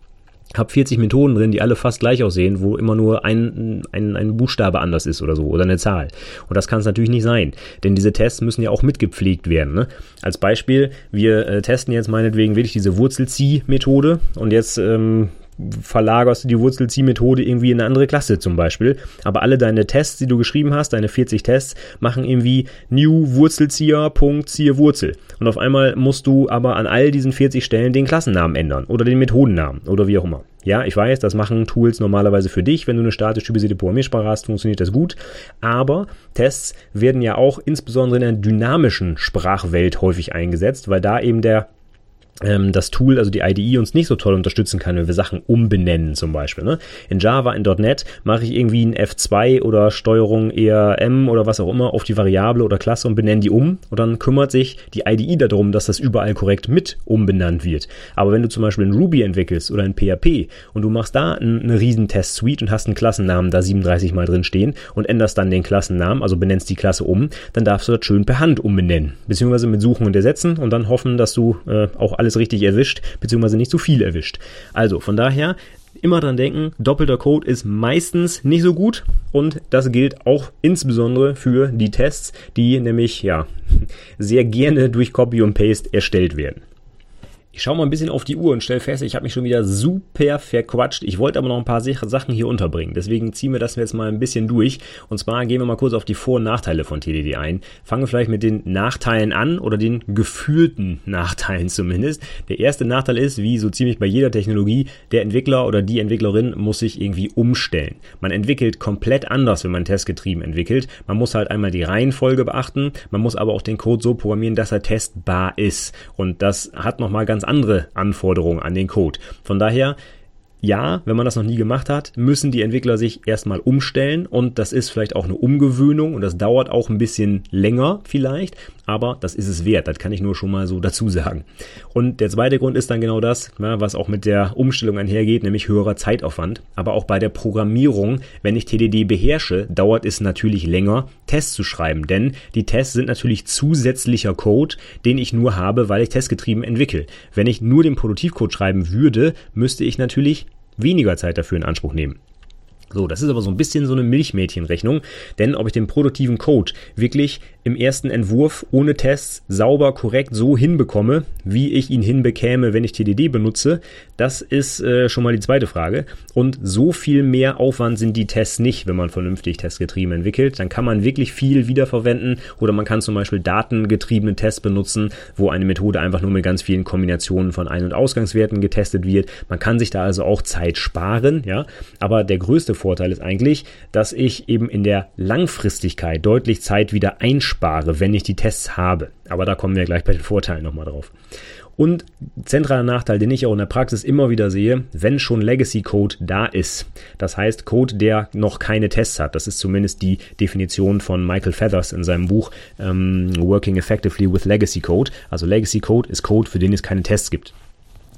habe 40 Methoden drin, die alle fast gleich aussehen, wo immer nur ein, ein, ein Buchstabe anders ist oder so oder eine Zahl. Und das kann es natürlich nicht sein, denn diese Tests müssen ja auch mitgepflegt werden. Ne? Als Beispiel, wir äh, testen jetzt meinetwegen wirklich diese Wurzelzieh-Methode und jetzt ähm, verlagerst du die Wurzelziehmethode irgendwie in eine andere Klasse zum Beispiel. Aber alle deine Tests, die du geschrieben hast, deine 40 Tests, machen irgendwie new Wurzelzieher, Punkt, Ziehe Wurzel. Und auf einmal musst du aber an all diesen 40 Stellen den Klassennamen ändern oder den Methodennamen oder wie auch immer. Ja, ich weiß, das machen Tools normalerweise für dich. Wenn du eine statisch typisierte Programmiersprache hast, funktioniert das gut. Aber Tests werden ja auch insbesondere in der dynamischen Sprachwelt häufig eingesetzt, weil da eben der ähm, das Tool, also die IDE, uns nicht so toll unterstützen kann, wenn wir Sachen umbenennen zum Beispiel. Ne? In Java, in .NET mache ich irgendwie ein F2 oder Steuerung ERM oder was auch immer auf die Variable oder Klasse und benenne die um und dann kümmert sich die IDE darum, dass das überall korrekt mit umbenannt wird. Aber wenn du zum Beispiel in Ruby entwickelst oder in PHP und du machst da eine riesen Test-Suite und hast einen Klassennamen da 37 mal drin stehen und änderst dann den Klassennamen, also benennst die Klasse um, dann darfst du das schön per Hand umbenennen, beziehungsweise mit Suchen und Ersetzen und dann hoffen, dass du äh, auch alle alles richtig erwischt, beziehungsweise nicht zu viel erwischt. Also von daher immer dran denken, doppelter Code ist meistens nicht so gut und das gilt auch insbesondere für die Tests, die nämlich ja sehr gerne durch Copy und Paste erstellt werden. Ich schaue mal ein bisschen auf die Uhr und stelle fest, ich habe mich schon wieder super verquatscht. Ich wollte aber noch ein paar Sachen hier unterbringen. Deswegen ziehen wir das jetzt mal ein bisschen durch. Und zwar gehen wir mal kurz auf die Vor- und Nachteile von TDD ein. Fangen wir vielleicht mit den Nachteilen an oder den gefühlten Nachteilen zumindest. Der erste Nachteil ist, wie so ziemlich bei jeder Technologie, der Entwickler oder die Entwicklerin muss sich irgendwie umstellen. Man entwickelt komplett anders, wenn man testgetrieben entwickelt. Man muss halt einmal die Reihenfolge beachten. Man muss aber auch den Code so programmieren, dass er testbar ist. Und das hat nochmal ganz andere Anforderungen an den Code. Von daher ja, wenn man das noch nie gemacht hat, müssen die Entwickler sich erstmal umstellen und das ist vielleicht auch eine Umgewöhnung und das dauert auch ein bisschen länger vielleicht, aber das ist es wert, das kann ich nur schon mal so dazu sagen. Und der zweite Grund ist dann genau das, was auch mit der Umstellung einhergeht, nämlich höherer Zeitaufwand. Aber auch bei der Programmierung, wenn ich TDD beherrsche, dauert es natürlich länger, Tests zu schreiben, denn die Tests sind natürlich zusätzlicher Code, den ich nur habe, weil ich testgetrieben entwickle. Wenn ich nur den Produktivcode schreiben würde, müsste ich natürlich weniger Zeit dafür in Anspruch nehmen. So, das ist aber so ein bisschen so eine Milchmädchenrechnung, denn ob ich den produktiven Code wirklich im ersten Entwurf ohne Tests sauber, korrekt so hinbekomme, wie ich ihn hinbekäme, wenn ich TDD benutze, das ist äh, schon mal die zweite Frage. Und so viel mehr Aufwand sind die Tests nicht, wenn man vernünftig testgetrieben entwickelt. Dann kann man wirklich viel wiederverwenden oder man kann zum Beispiel datengetriebene Tests benutzen, wo eine Methode einfach nur mit ganz vielen Kombinationen von Ein- und Ausgangswerten getestet wird. Man kann sich da also auch Zeit sparen, ja. Aber der größte Vorteil ist eigentlich, dass ich eben in der Langfristigkeit deutlich Zeit wieder einspare, wenn ich die Tests habe. Aber da kommen wir gleich bei den Vorteilen nochmal drauf. Und zentraler Nachteil, den ich auch in der Praxis immer wieder sehe, wenn schon Legacy Code da ist. Das heißt Code, der noch keine Tests hat. Das ist zumindest die Definition von Michael Feathers in seinem Buch ähm, Working Effectively with Legacy Code. Also Legacy Code ist Code, für den es keine Tests gibt.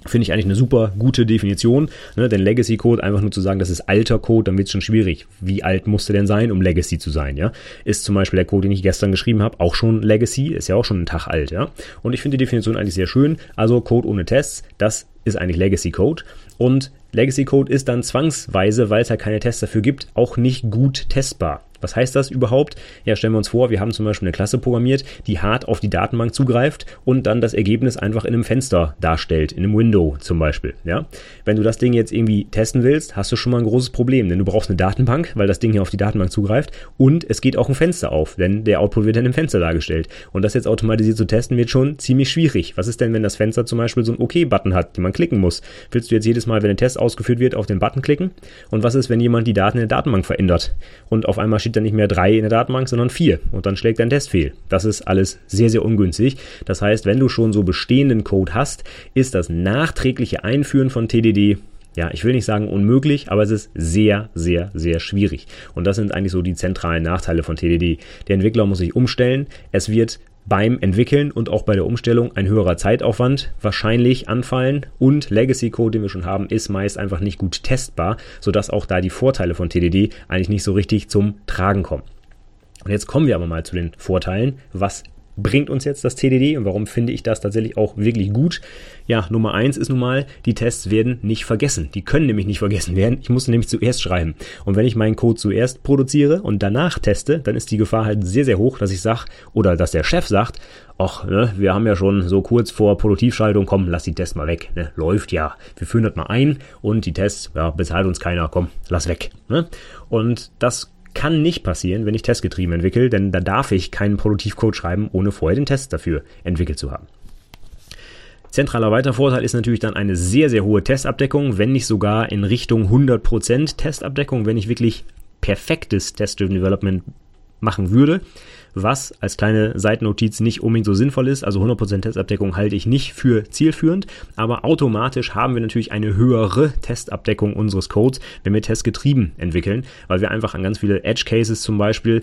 Finde ich eigentlich eine super gute Definition, ne? denn Legacy Code einfach nur zu sagen, das ist alter Code, dann wird es schon schwierig. Wie alt musste denn sein, um Legacy zu sein, ja? Ist zum Beispiel der Code, den ich gestern geschrieben habe, auch schon Legacy, ist ja auch schon einen Tag alt, ja? Und ich finde die Definition eigentlich sehr schön. Also Code ohne Tests, das ist eigentlich Legacy Code. Und Legacy Code ist dann zwangsweise, weil es halt keine Tests dafür gibt, auch nicht gut testbar. Was heißt das überhaupt? Ja, stellen wir uns vor, wir haben zum Beispiel eine Klasse programmiert, die hart auf die Datenbank zugreift und dann das Ergebnis einfach in einem Fenster darstellt, in einem Window zum Beispiel. Ja? Wenn du das Ding jetzt irgendwie testen willst, hast du schon mal ein großes Problem, denn du brauchst eine Datenbank, weil das Ding hier auf die Datenbank zugreift und es geht auch ein Fenster auf, denn der Output wird dann im Fenster dargestellt. Und das jetzt automatisiert zu testen wird schon ziemlich schwierig. Was ist denn, wenn das Fenster zum Beispiel so ein OK-Button hat, den man klicken muss? Willst du jetzt jedes Mal, wenn ein Test ausgeführt wird, auf den Button klicken? Und was ist, wenn jemand die Daten in der Datenbank verändert und auf einmal steht da nicht mehr drei in der Datenbank, sondern vier und dann schlägt dein Test fehl? Das ist alles sehr, sehr ungünstig. Das heißt, wenn du schon so bestehenden Code hast, ist das nachträgliche Einführen von TDD ja, ich will nicht sagen unmöglich, aber es ist sehr, sehr, sehr schwierig. Und das sind eigentlich so die zentralen Nachteile von TDD. Der Entwickler muss sich umstellen. Es wird beim Entwickeln und auch bei der Umstellung ein höherer Zeitaufwand wahrscheinlich anfallen und Legacy Code, den wir schon haben, ist meist einfach nicht gut testbar, sodass auch da die Vorteile von TDD eigentlich nicht so richtig zum Tragen kommen. Und jetzt kommen wir aber mal zu den Vorteilen. Was bringt uns jetzt das TDD und warum finde ich das tatsächlich auch wirklich gut? Ja, Nummer eins ist nun mal, die Tests werden nicht vergessen. Die können nämlich nicht vergessen werden. Ich muss nämlich zuerst schreiben. Und wenn ich meinen Code zuerst produziere und danach teste, dann ist die Gefahr halt sehr, sehr hoch, dass ich sage, oder dass der Chef sagt, ach, ne, wir haben ja schon so kurz vor Produktivschaltung, komm, lass die Tests mal weg. Ne, läuft ja. Wir führen das mal ein und die Tests, ja, bezahlt uns keiner, komm, lass weg. Ne? Und das kann nicht passieren, wenn ich testgetrieben entwickle, denn da darf ich keinen Produktivcode schreiben, ohne vorher den Test dafür entwickelt zu haben. Zentraler weiter Vorteil ist natürlich dann eine sehr, sehr hohe Testabdeckung, wenn nicht sogar in Richtung 100% Testabdeckung, wenn ich wirklich perfektes Test-Driven Development machen würde was als kleine Seitennotiz nicht unbedingt so sinnvoll ist. Also 100% Testabdeckung halte ich nicht für zielführend, aber automatisch haben wir natürlich eine höhere Testabdeckung unseres Codes, wenn wir testgetrieben entwickeln, weil wir einfach an ganz viele Edge Cases zum Beispiel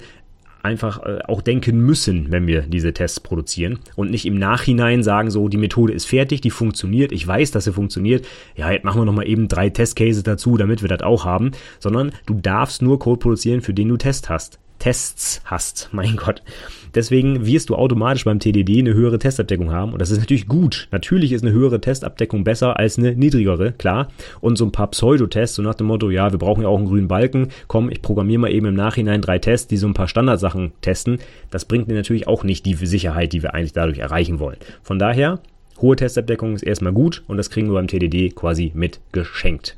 einfach äh, auch denken müssen, wenn wir diese Tests produzieren und nicht im Nachhinein sagen, so die Methode ist fertig, die funktioniert, ich weiß, dass sie funktioniert, ja, jetzt machen wir nochmal eben drei Testcases dazu, damit wir das auch haben, sondern du darfst nur Code produzieren, für den du Test hast. Tests hast. Mein Gott. Deswegen wirst du automatisch beim TDD eine höhere Testabdeckung haben. Und das ist natürlich gut. Natürlich ist eine höhere Testabdeckung besser als eine niedrigere, klar. Und so ein paar Pseudotests, so nach dem Motto, ja, wir brauchen ja auch einen grünen Balken. Komm, ich programmiere mal eben im Nachhinein drei Tests, die so ein paar Standardsachen testen. Das bringt dir natürlich auch nicht die Sicherheit, die wir eigentlich dadurch erreichen wollen. Von daher, hohe Testabdeckung ist erstmal gut und das kriegen wir beim TDD quasi mit geschenkt.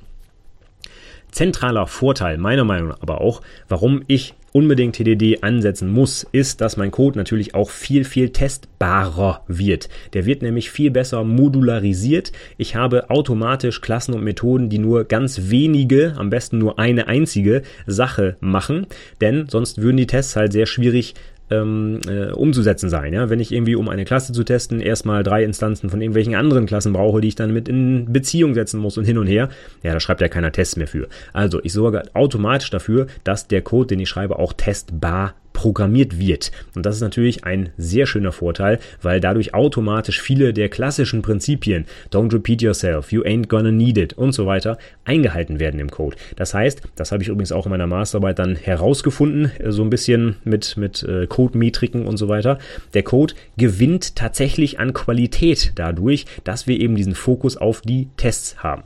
Zentraler Vorteil, meiner Meinung nach aber auch, warum ich unbedingt TDD ansetzen muss, ist, dass mein Code natürlich auch viel, viel testbarer wird. Der wird nämlich viel besser modularisiert. Ich habe automatisch Klassen und Methoden, die nur ganz wenige, am besten nur eine einzige Sache machen, denn sonst würden die Tests halt sehr schwierig ähm, äh, umzusetzen sein. Ja? Wenn ich irgendwie, um eine Klasse zu testen, erstmal drei Instanzen von irgendwelchen anderen Klassen brauche, die ich dann mit in Beziehung setzen muss und hin und her, ja, da schreibt ja keiner Tests mehr für. Also ich sorge automatisch dafür, dass der Code, den ich schreibe, auch testbar programmiert wird. Und das ist natürlich ein sehr schöner Vorteil, weil dadurch automatisch viele der klassischen Prinzipien, don't repeat yourself, you ain't gonna need it und so weiter, eingehalten werden im Code. Das heißt, das habe ich übrigens auch in meiner Masterarbeit dann herausgefunden, so ein bisschen mit, mit äh, Code-Metriken und so weiter. Der Code gewinnt tatsächlich an Qualität dadurch, dass wir eben diesen Fokus auf die Tests haben.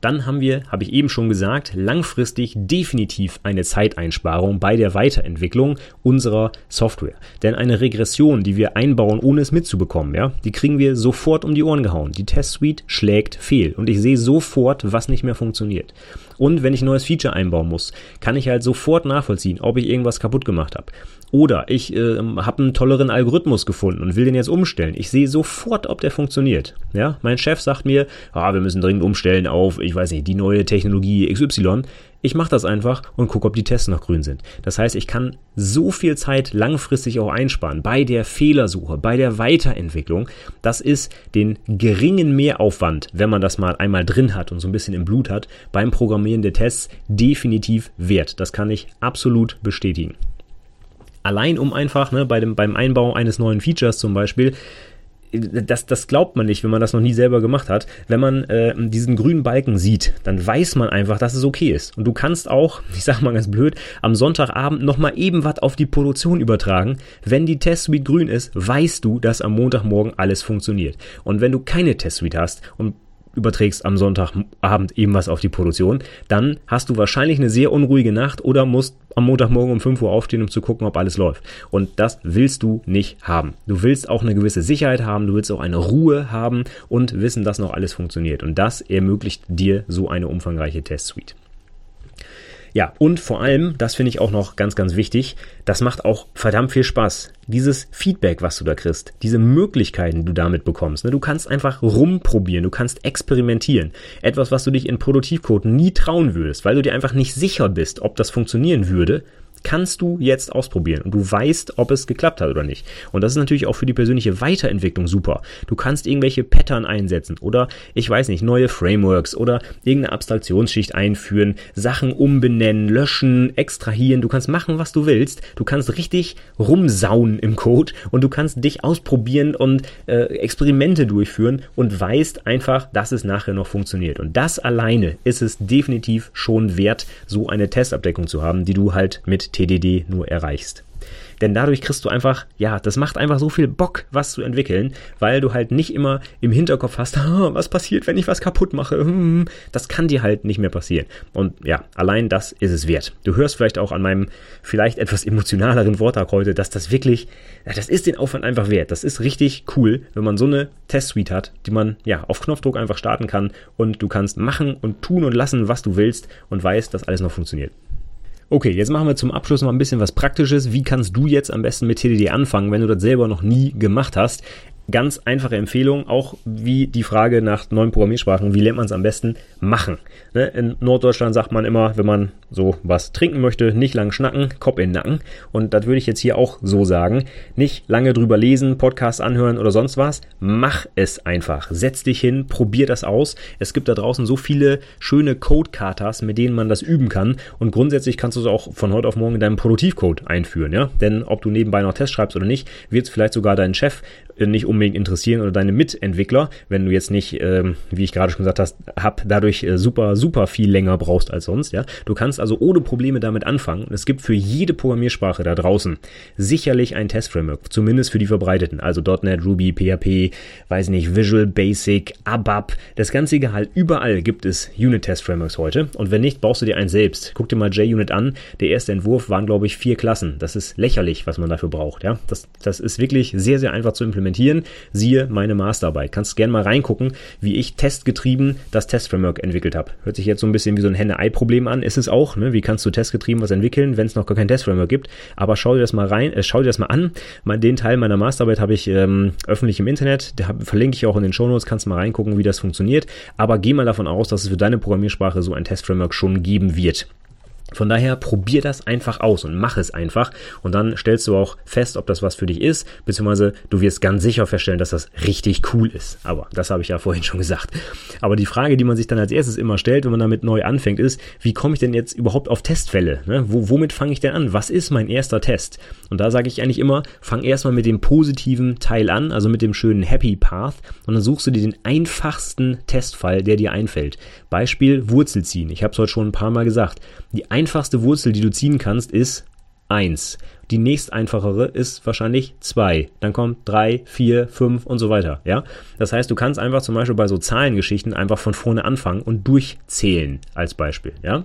Dann haben wir, habe ich eben schon gesagt, langfristig definitiv eine Zeiteinsparung bei der Weiterentwicklung unserer Software. Denn eine Regression, die wir einbauen, ohne es mitzubekommen, ja, die kriegen wir sofort um die Ohren gehauen. Die Test-Suite schlägt fehl und ich sehe sofort, was nicht mehr funktioniert. Und wenn ich ein neues Feature einbauen muss, kann ich halt sofort nachvollziehen, ob ich irgendwas kaputt gemacht habe. Oder ich äh, habe einen tolleren Algorithmus gefunden und will den jetzt umstellen. Ich sehe sofort, ob der funktioniert. Ja, mein Chef sagt mir, ah, wir müssen dringend umstellen auf, ich weiß nicht, die neue Technologie XY. Ich mache das einfach und gucke, ob die Tests noch grün sind. Das heißt, ich kann so viel Zeit langfristig auch einsparen bei der Fehlersuche, bei der Weiterentwicklung. Das ist den geringen Mehraufwand, wenn man das mal einmal drin hat und so ein bisschen im Blut hat, beim Programmieren der Tests definitiv wert. Das kann ich absolut bestätigen. Allein um einfach ne, bei dem, beim Einbau eines neuen Features zum Beispiel das, das glaubt man nicht, wenn man das noch nie selber gemacht hat. Wenn man äh, diesen grünen Balken sieht, dann weiß man einfach, dass es okay ist. Und du kannst auch, ich sag mal ganz blöd, am Sonntagabend nochmal eben was auf die Produktion übertragen. Wenn die Testsuite grün ist, weißt du, dass am Montagmorgen alles funktioniert. Und wenn du keine Testsuite hast und überträgst am Sonntagabend eben was auf die Produktion, dann hast du wahrscheinlich eine sehr unruhige Nacht oder musst am Montagmorgen um 5 Uhr aufstehen, um zu gucken, ob alles läuft. Und das willst du nicht haben. Du willst auch eine gewisse Sicherheit haben, du willst auch eine Ruhe haben und wissen, dass noch alles funktioniert. Und das ermöglicht dir so eine umfangreiche Testsuite. Ja, und vor allem, das finde ich auch noch ganz, ganz wichtig, das macht auch verdammt viel Spaß. Dieses Feedback, was du da kriegst, diese Möglichkeiten, die du damit bekommst. Ne? Du kannst einfach rumprobieren, du kannst experimentieren. Etwas, was du dich in Produktivcode nie trauen würdest, weil du dir einfach nicht sicher bist, ob das funktionieren würde kannst du jetzt ausprobieren und du weißt, ob es geklappt hat oder nicht. Und das ist natürlich auch für die persönliche Weiterentwicklung super. Du kannst irgendwelche Pattern einsetzen oder ich weiß nicht, neue Frameworks oder irgendeine Abstraktionsschicht einführen, Sachen umbenennen, löschen, extrahieren. Du kannst machen, was du willst. Du kannst richtig rumsauen im Code und du kannst dich ausprobieren und äh, Experimente durchführen und weißt einfach, dass es nachher noch funktioniert. Und das alleine ist es definitiv schon wert, so eine Testabdeckung zu haben, die du halt mit TDD nur erreichst. Denn dadurch kriegst du einfach, ja, das macht einfach so viel Bock, was zu entwickeln, weil du halt nicht immer im Hinterkopf hast, ah, was passiert, wenn ich was kaputt mache. Hm, das kann dir halt nicht mehr passieren. Und ja, allein das ist es wert. Du hörst vielleicht auch an meinem vielleicht etwas emotionaleren Vortrag heute, dass das wirklich, das ist den Aufwand einfach wert. Das ist richtig cool, wenn man so eine Testsuite hat, die man ja auf Knopfdruck einfach starten kann und du kannst machen und tun und lassen, was du willst und weißt, dass alles noch funktioniert. Okay, jetzt machen wir zum Abschluss mal ein bisschen was Praktisches. Wie kannst du jetzt am besten mit TDD anfangen, wenn du das selber noch nie gemacht hast? Ganz einfache Empfehlung, auch wie die Frage nach neuen Programmiersprachen, wie lernt man es am besten machen? Ne? In Norddeutschland sagt man immer, wenn man so was trinken möchte, nicht lang schnacken, Kopf in den Nacken. Und das würde ich jetzt hier auch so sagen. Nicht lange drüber lesen, Podcasts anhören oder sonst was. Mach es einfach. Setz dich hin, probier das aus. Es gibt da draußen so viele schöne Code-Katas, mit denen man das üben kann. Und grundsätzlich kannst du es auch von heute auf morgen in deinem Produktivcode einführen. Ja? Denn ob du nebenbei noch Tests schreibst oder nicht, wird es vielleicht sogar deinen Chef nicht unbedingt interessieren oder deine Mitentwickler, wenn du jetzt nicht, ähm, wie ich gerade schon gesagt hast, hab dadurch äh, super, super viel länger brauchst als sonst, ja. Du kannst also ohne Probleme damit anfangen. Es gibt für jede Programmiersprache da draußen sicherlich ein Testframework, zumindest für die verbreiteten, also .NET, Ruby, PHP, weiß nicht, Visual Basic, ABAP, das ganze egal, überall gibt es Unit-Test-Frameworks heute und wenn nicht, baust du dir eins selbst. Guck dir mal JUnit an, der erste Entwurf waren, glaube ich, vier Klassen. Das ist lächerlich, was man dafür braucht, ja. Das, das ist wirklich sehr, sehr einfach zu implementieren implementieren, siehe meine Masterarbeit. Kannst gerne mal reingucken, wie ich testgetrieben das Testframework entwickelt habe. Hört sich jetzt so ein bisschen wie so ein Henne-Ei-Problem an, ist es auch. Ne? Wie kannst du testgetrieben was entwickeln, wenn es noch gar kein Testframework gibt? Aber schau dir das mal rein, äh, schau dir das mal an. Den Teil meiner Masterarbeit habe ich ähm, öffentlich im Internet, hab, verlinke ich auch in den Shownotes, kannst mal reingucken, wie das funktioniert. Aber geh mal davon aus, dass es für deine Programmiersprache so ein Testframework schon geben wird. Von daher probier das einfach aus und mach es einfach und dann stellst du auch fest, ob das was für dich ist, beziehungsweise du wirst ganz sicher feststellen, dass das richtig cool ist. Aber das habe ich ja vorhin schon gesagt. Aber die Frage, die man sich dann als erstes immer stellt, wenn man damit neu anfängt, ist, wie komme ich denn jetzt überhaupt auf Testfälle? Ne? Wo, womit fange ich denn an? Was ist mein erster Test? Und da sage ich eigentlich immer, fang erstmal mit dem positiven Teil an, also mit dem schönen Happy Path und dann suchst du dir den einfachsten Testfall, der dir einfällt. Beispiel Wurzel ziehen. Ich habe es heute schon ein paar Mal gesagt. Die einfachste Wurzel, die du ziehen kannst, ist 1. Die nächst einfachere ist wahrscheinlich 2. Dann kommt 3, 4, 5 und so weiter. Ja? Das heißt, du kannst einfach zum Beispiel bei so Zahlengeschichten einfach von vorne anfangen und durchzählen als Beispiel. Ja?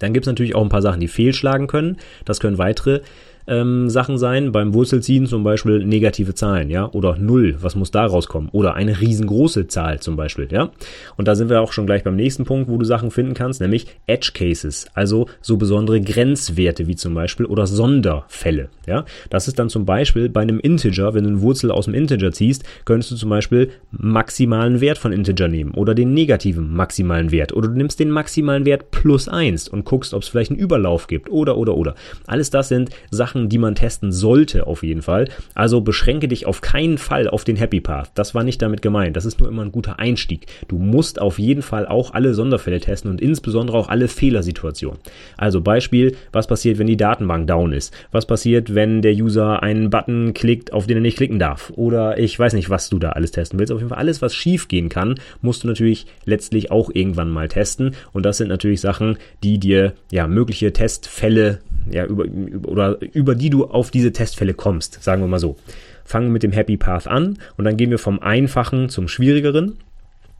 Dann gibt es natürlich auch ein paar Sachen, die fehlschlagen können. Das können weitere ähm, Sachen sein. Beim Wurzelziehen zum Beispiel negative Zahlen, ja, oder null. Was muss da rauskommen? Oder eine riesengroße Zahl zum Beispiel, ja. Und da sind wir auch schon gleich beim nächsten Punkt, wo du Sachen finden kannst, nämlich Edge Cases, also so besondere Grenzwerte wie zum Beispiel oder Sonderfälle, ja. Das ist dann zum Beispiel bei einem Integer, wenn du eine Wurzel aus dem Integer ziehst, könntest du zum Beispiel maximalen Wert von Integer nehmen oder den negativen maximalen Wert oder du nimmst den maximalen Wert plus eins und guckst, ob es vielleicht einen Überlauf gibt oder oder oder. Alles das sind Sachen, Sachen, die man testen sollte auf jeden Fall. Also beschränke dich auf keinen Fall auf den Happy Path. Das war nicht damit gemeint. Das ist nur immer ein guter Einstieg. Du musst auf jeden Fall auch alle Sonderfälle testen und insbesondere auch alle Fehlersituationen. Also Beispiel, was passiert, wenn die Datenbank down ist? Was passiert, wenn der User einen Button klickt, auf den er nicht klicken darf? Oder ich weiß nicht, was du da alles testen willst. Auf jeden Fall alles, was schief gehen kann, musst du natürlich letztlich auch irgendwann mal testen. Und das sind natürlich Sachen, die dir ja mögliche Testfälle ja, über, oder über die du auf diese Testfälle kommst, sagen wir mal so. Fangen wir mit dem Happy Path an und dann gehen wir vom Einfachen zum Schwierigeren.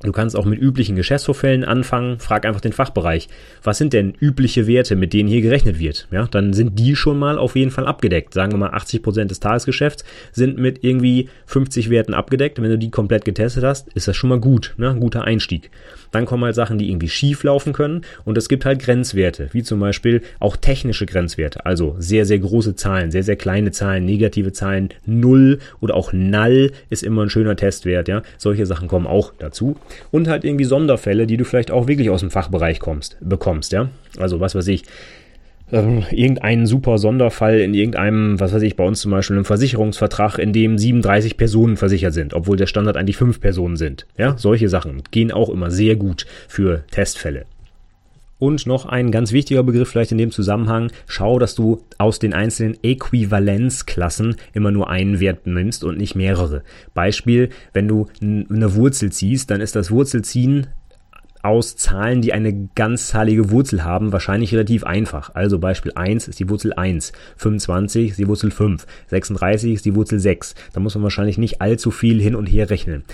Du kannst auch mit üblichen Geschäftsvorfällen anfangen. Frag einfach den Fachbereich. Was sind denn übliche Werte, mit denen hier gerechnet wird? Ja, dann sind die schon mal auf jeden Fall abgedeckt. Sagen wir mal, 80 Prozent des Tagesgeschäfts sind mit irgendwie 50 Werten abgedeckt. Wenn du die komplett getestet hast, ist das schon mal gut. Ne? Ein guter Einstieg. Dann kommen halt Sachen, die irgendwie schief laufen können. Und es gibt halt Grenzwerte, wie zum Beispiel auch technische Grenzwerte. Also sehr, sehr große Zahlen, sehr, sehr kleine Zahlen, negative Zahlen, Null oder auch Null ist immer ein schöner Testwert. Ja, solche Sachen kommen auch dazu und halt irgendwie Sonderfälle, die du vielleicht auch wirklich aus dem Fachbereich kommst, bekommst, ja. Also was weiß ich, ähm, irgendeinen super Sonderfall in irgendeinem, was weiß ich, bei uns zum Beispiel einem Versicherungsvertrag, in dem 37 Personen versichert sind, obwohl der Standard eigentlich fünf Personen sind. Ja, solche Sachen gehen auch immer sehr gut für Testfälle. Und noch ein ganz wichtiger Begriff vielleicht in dem Zusammenhang. Schau, dass du aus den einzelnen Äquivalenzklassen immer nur einen Wert nimmst und nicht mehrere. Beispiel, wenn du eine Wurzel ziehst, dann ist das Wurzelziehen aus Zahlen, die eine ganzzahlige Wurzel haben, wahrscheinlich relativ einfach. Also Beispiel 1 ist die Wurzel 1, 25 ist die Wurzel 5, 36 ist die Wurzel 6. Da muss man wahrscheinlich nicht allzu viel hin und her rechnen.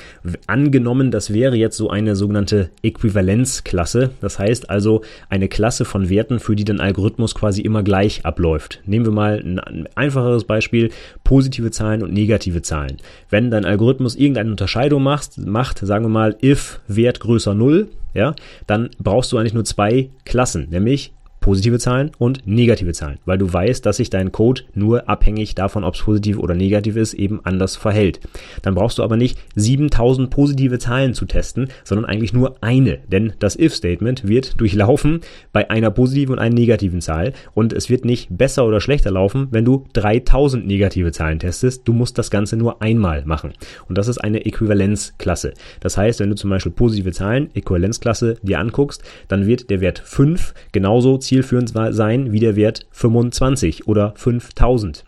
Angenommen, das wäre jetzt so eine sogenannte Äquivalenzklasse, das heißt also eine Klasse von Werten, für die dein Algorithmus quasi immer gleich abläuft. Nehmen wir mal ein einfacheres Beispiel, positive Zahlen und negative Zahlen. Wenn dein Algorithmus irgendeine Unterscheidung macht, macht sagen wir mal if Wert größer 0, ja, dann brauchst du eigentlich nur zwei Klassen, nämlich positive Zahlen und negative Zahlen, weil du weißt, dass sich dein Code nur abhängig davon, ob es positiv oder negativ ist, eben anders verhält. Dann brauchst du aber nicht 7000 positive Zahlen zu testen, sondern eigentlich nur eine, denn das if-Statement wird durchlaufen bei einer positiven und einer negativen Zahl und es wird nicht besser oder schlechter laufen, wenn du 3000 negative Zahlen testest. Du musst das Ganze nur einmal machen und das ist eine Äquivalenzklasse. Das heißt, wenn du zum Beispiel positive Zahlen, Äquivalenzklasse, dir anguckst, dann wird der Wert 5 genauso zielführend sein wie der Wert 25 oder 5000.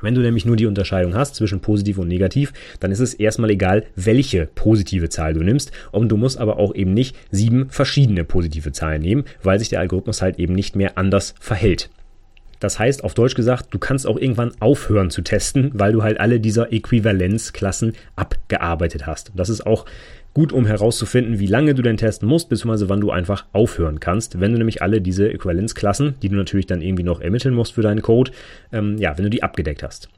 Wenn du nämlich nur die Unterscheidung hast zwischen positiv und negativ, dann ist es erstmal egal, welche positive Zahl du nimmst. Und du musst aber auch eben nicht sieben verschiedene positive Zahlen nehmen, weil sich der Algorithmus halt eben nicht mehr anders verhält. Das heißt, auf Deutsch gesagt, du kannst auch irgendwann aufhören zu testen, weil du halt alle dieser Äquivalenzklassen abgearbeitet hast. das ist auch gut, um herauszufinden, wie lange du denn testen musst, beziehungsweise wann du einfach aufhören kannst, wenn du nämlich alle diese Äquivalenzklassen, die du natürlich dann irgendwie noch ermitteln musst für deinen Code, ähm, ja, wenn du die abgedeckt hast.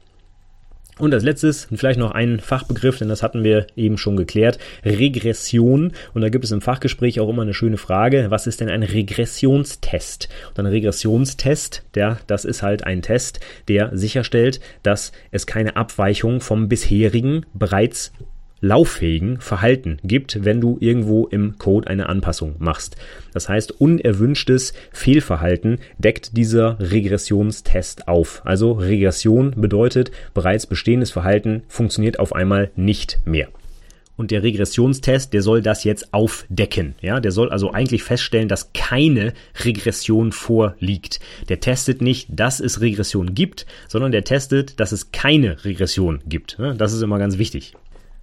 Und als letztes vielleicht noch ein Fachbegriff, denn das hatten wir eben schon geklärt, Regression. Und da gibt es im Fachgespräch auch immer eine schöne Frage, was ist denn ein Regressionstest? Und ein Regressionstest, der, das ist halt ein Test, der sicherstellt, dass es keine Abweichung vom bisherigen bereits lauffähigen Verhalten gibt, wenn du irgendwo im Code eine Anpassung machst. Das heißt, unerwünschtes Fehlverhalten deckt dieser Regressionstest auf. Also Regression bedeutet, bereits bestehendes Verhalten funktioniert auf einmal nicht mehr. Und der Regressionstest, der soll das jetzt aufdecken. Ja, der soll also eigentlich feststellen, dass keine Regression vorliegt. Der testet nicht, dass es Regression gibt, sondern der testet, dass es keine Regression gibt. Das ist immer ganz wichtig.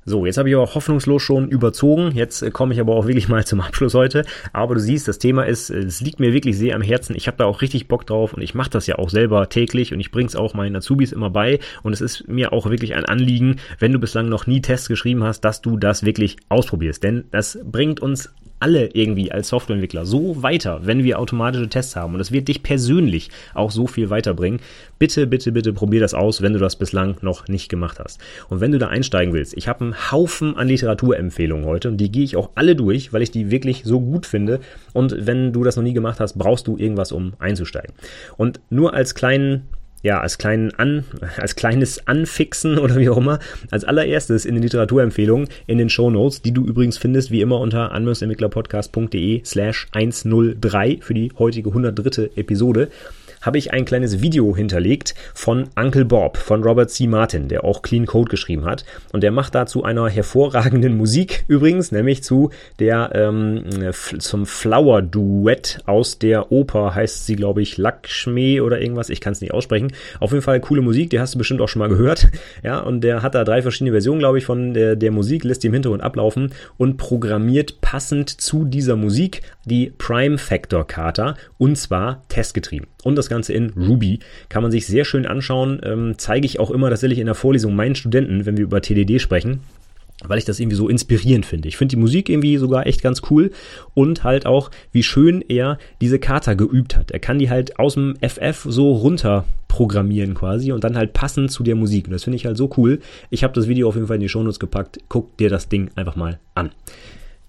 So, jetzt habe ich aber hoffnungslos schon überzogen. Jetzt äh, komme ich aber auch wirklich mal zum Abschluss heute. Aber du siehst, das Thema ist, äh, es liegt mir wirklich sehr am Herzen. Ich habe da auch richtig Bock drauf und ich mache das ja auch selber täglich und ich bringe es auch meinen Azubis immer bei. Und es ist mir auch wirklich ein Anliegen, wenn du bislang noch nie Tests geschrieben hast, dass du das wirklich ausprobierst. Denn das bringt uns alle irgendwie als Softwareentwickler so weiter, wenn wir automatische Tests haben. Und das wird dich persönlich auch so viel weiterbringen. Bitte, bitte, bitte probier das aus, wenn du das bislang noch nicht gemacht hast. Und wenn du da einsteigen willst, ich habe einen Haufen an Literaturempfehlungen heute und die gehe ich auch alle durch, weil ich die wirklich so gut finde. Und wenn du das noch nie gemacht hast, brauchst du irgendwas, um einzusteigen. Und nur als kleinen ja, als, kleinen An, als kleines Anfixen oder wie auch immer, als allererstes in den Literaturempfehlungen in den Show Notes, die du übrigens findest wie immer unter anwendungsentwicklerpodcast.de slash 103 für die heutige 103. Episode habe ich ein kleines Video hinterlegt von Uncle Bob, von Robert C. Martin, der auch Clean Code geschrieben hat. Und der macht dazu einer hervorragenden Musik übrigens, nämlich zu der ähm, zum Flower Duett aus der Oper, heißt sie, glaube ich, Lakshmi oder irgendwas. Ich kann es nicht aussprechen. Auf jeden Fall coole Musik, die hast du bestimmt auch schon mal gehört. Ja, und der hat da drei verschiedene Versionen, glaube ich, von der, der Musik, lässt die im Hintergrund ablaufen und programmiert passend zu dieser Musik die Prime Factor Kata und zwar testgetrieben. Und das Ganze in Ruby kann man sich sehr schön anschauen. Ähm, zeige ich auch immer tatsächlich in der Vorlesung meinen Studenten, wenn wir über TDD sprechen weil ich das irgendwie so inspirierend finde. Ich finde die Musik irgendwie sogar echt ganz cool und halt auch, wie schön er diese Kata geübt hat. Er kann die halt aus dem FF so runter programmieren quasi und dann halt passend zu der Musik. Und das finde ich halt so cool. Ich habe das Video auf jeden Fall in die Shownotes gepackt. Guck dir das Ding einfach mal an.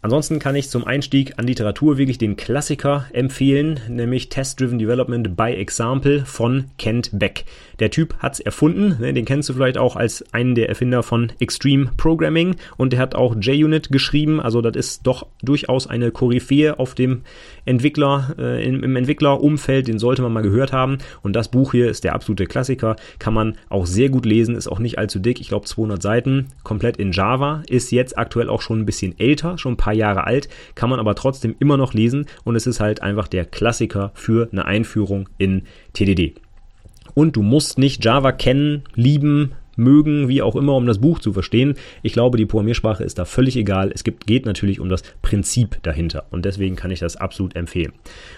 Ansonsten kann ich zum Einstieg an Literatur wirklich den Klassiker empfehlen, nämlich Test-Driven Development by Example von Kent Beck. Der Typ hat's erfunden, ne, den kennst du vielleicht auch als einen der Erfinder von Extreme Programming. Und der hat auch JUnit geschrieben, also das ist doch durchaus eine Koryphäe auf dem Entwickler, äh, im, im Entwicklerumfeld, den sollte man mal gehört haben. Und das Buch hier ist der absolute Klassiker, kann man auch sehr gut lesen, ist auch nicht allzu dick, ich glaube 200 Seiten, komplett in Java, ist jetzt aktuell auch schon ein bisschen älter, schon ein paar paar Jahre alt, kann man aber trotzdem immer noch lesen. Und es ist halt einfach der Klassiker für eine Einführung in TDD. Und du musst nicht Java kennen, lieben, mögen, wie auch immer, um das Buch zu verstehen. Ich glaube, die Programmiersprache ist da völlig egal. Es gibt, geht natürlich um das Prinzip dahinter und deswegen kann ich das absolut empfehlen.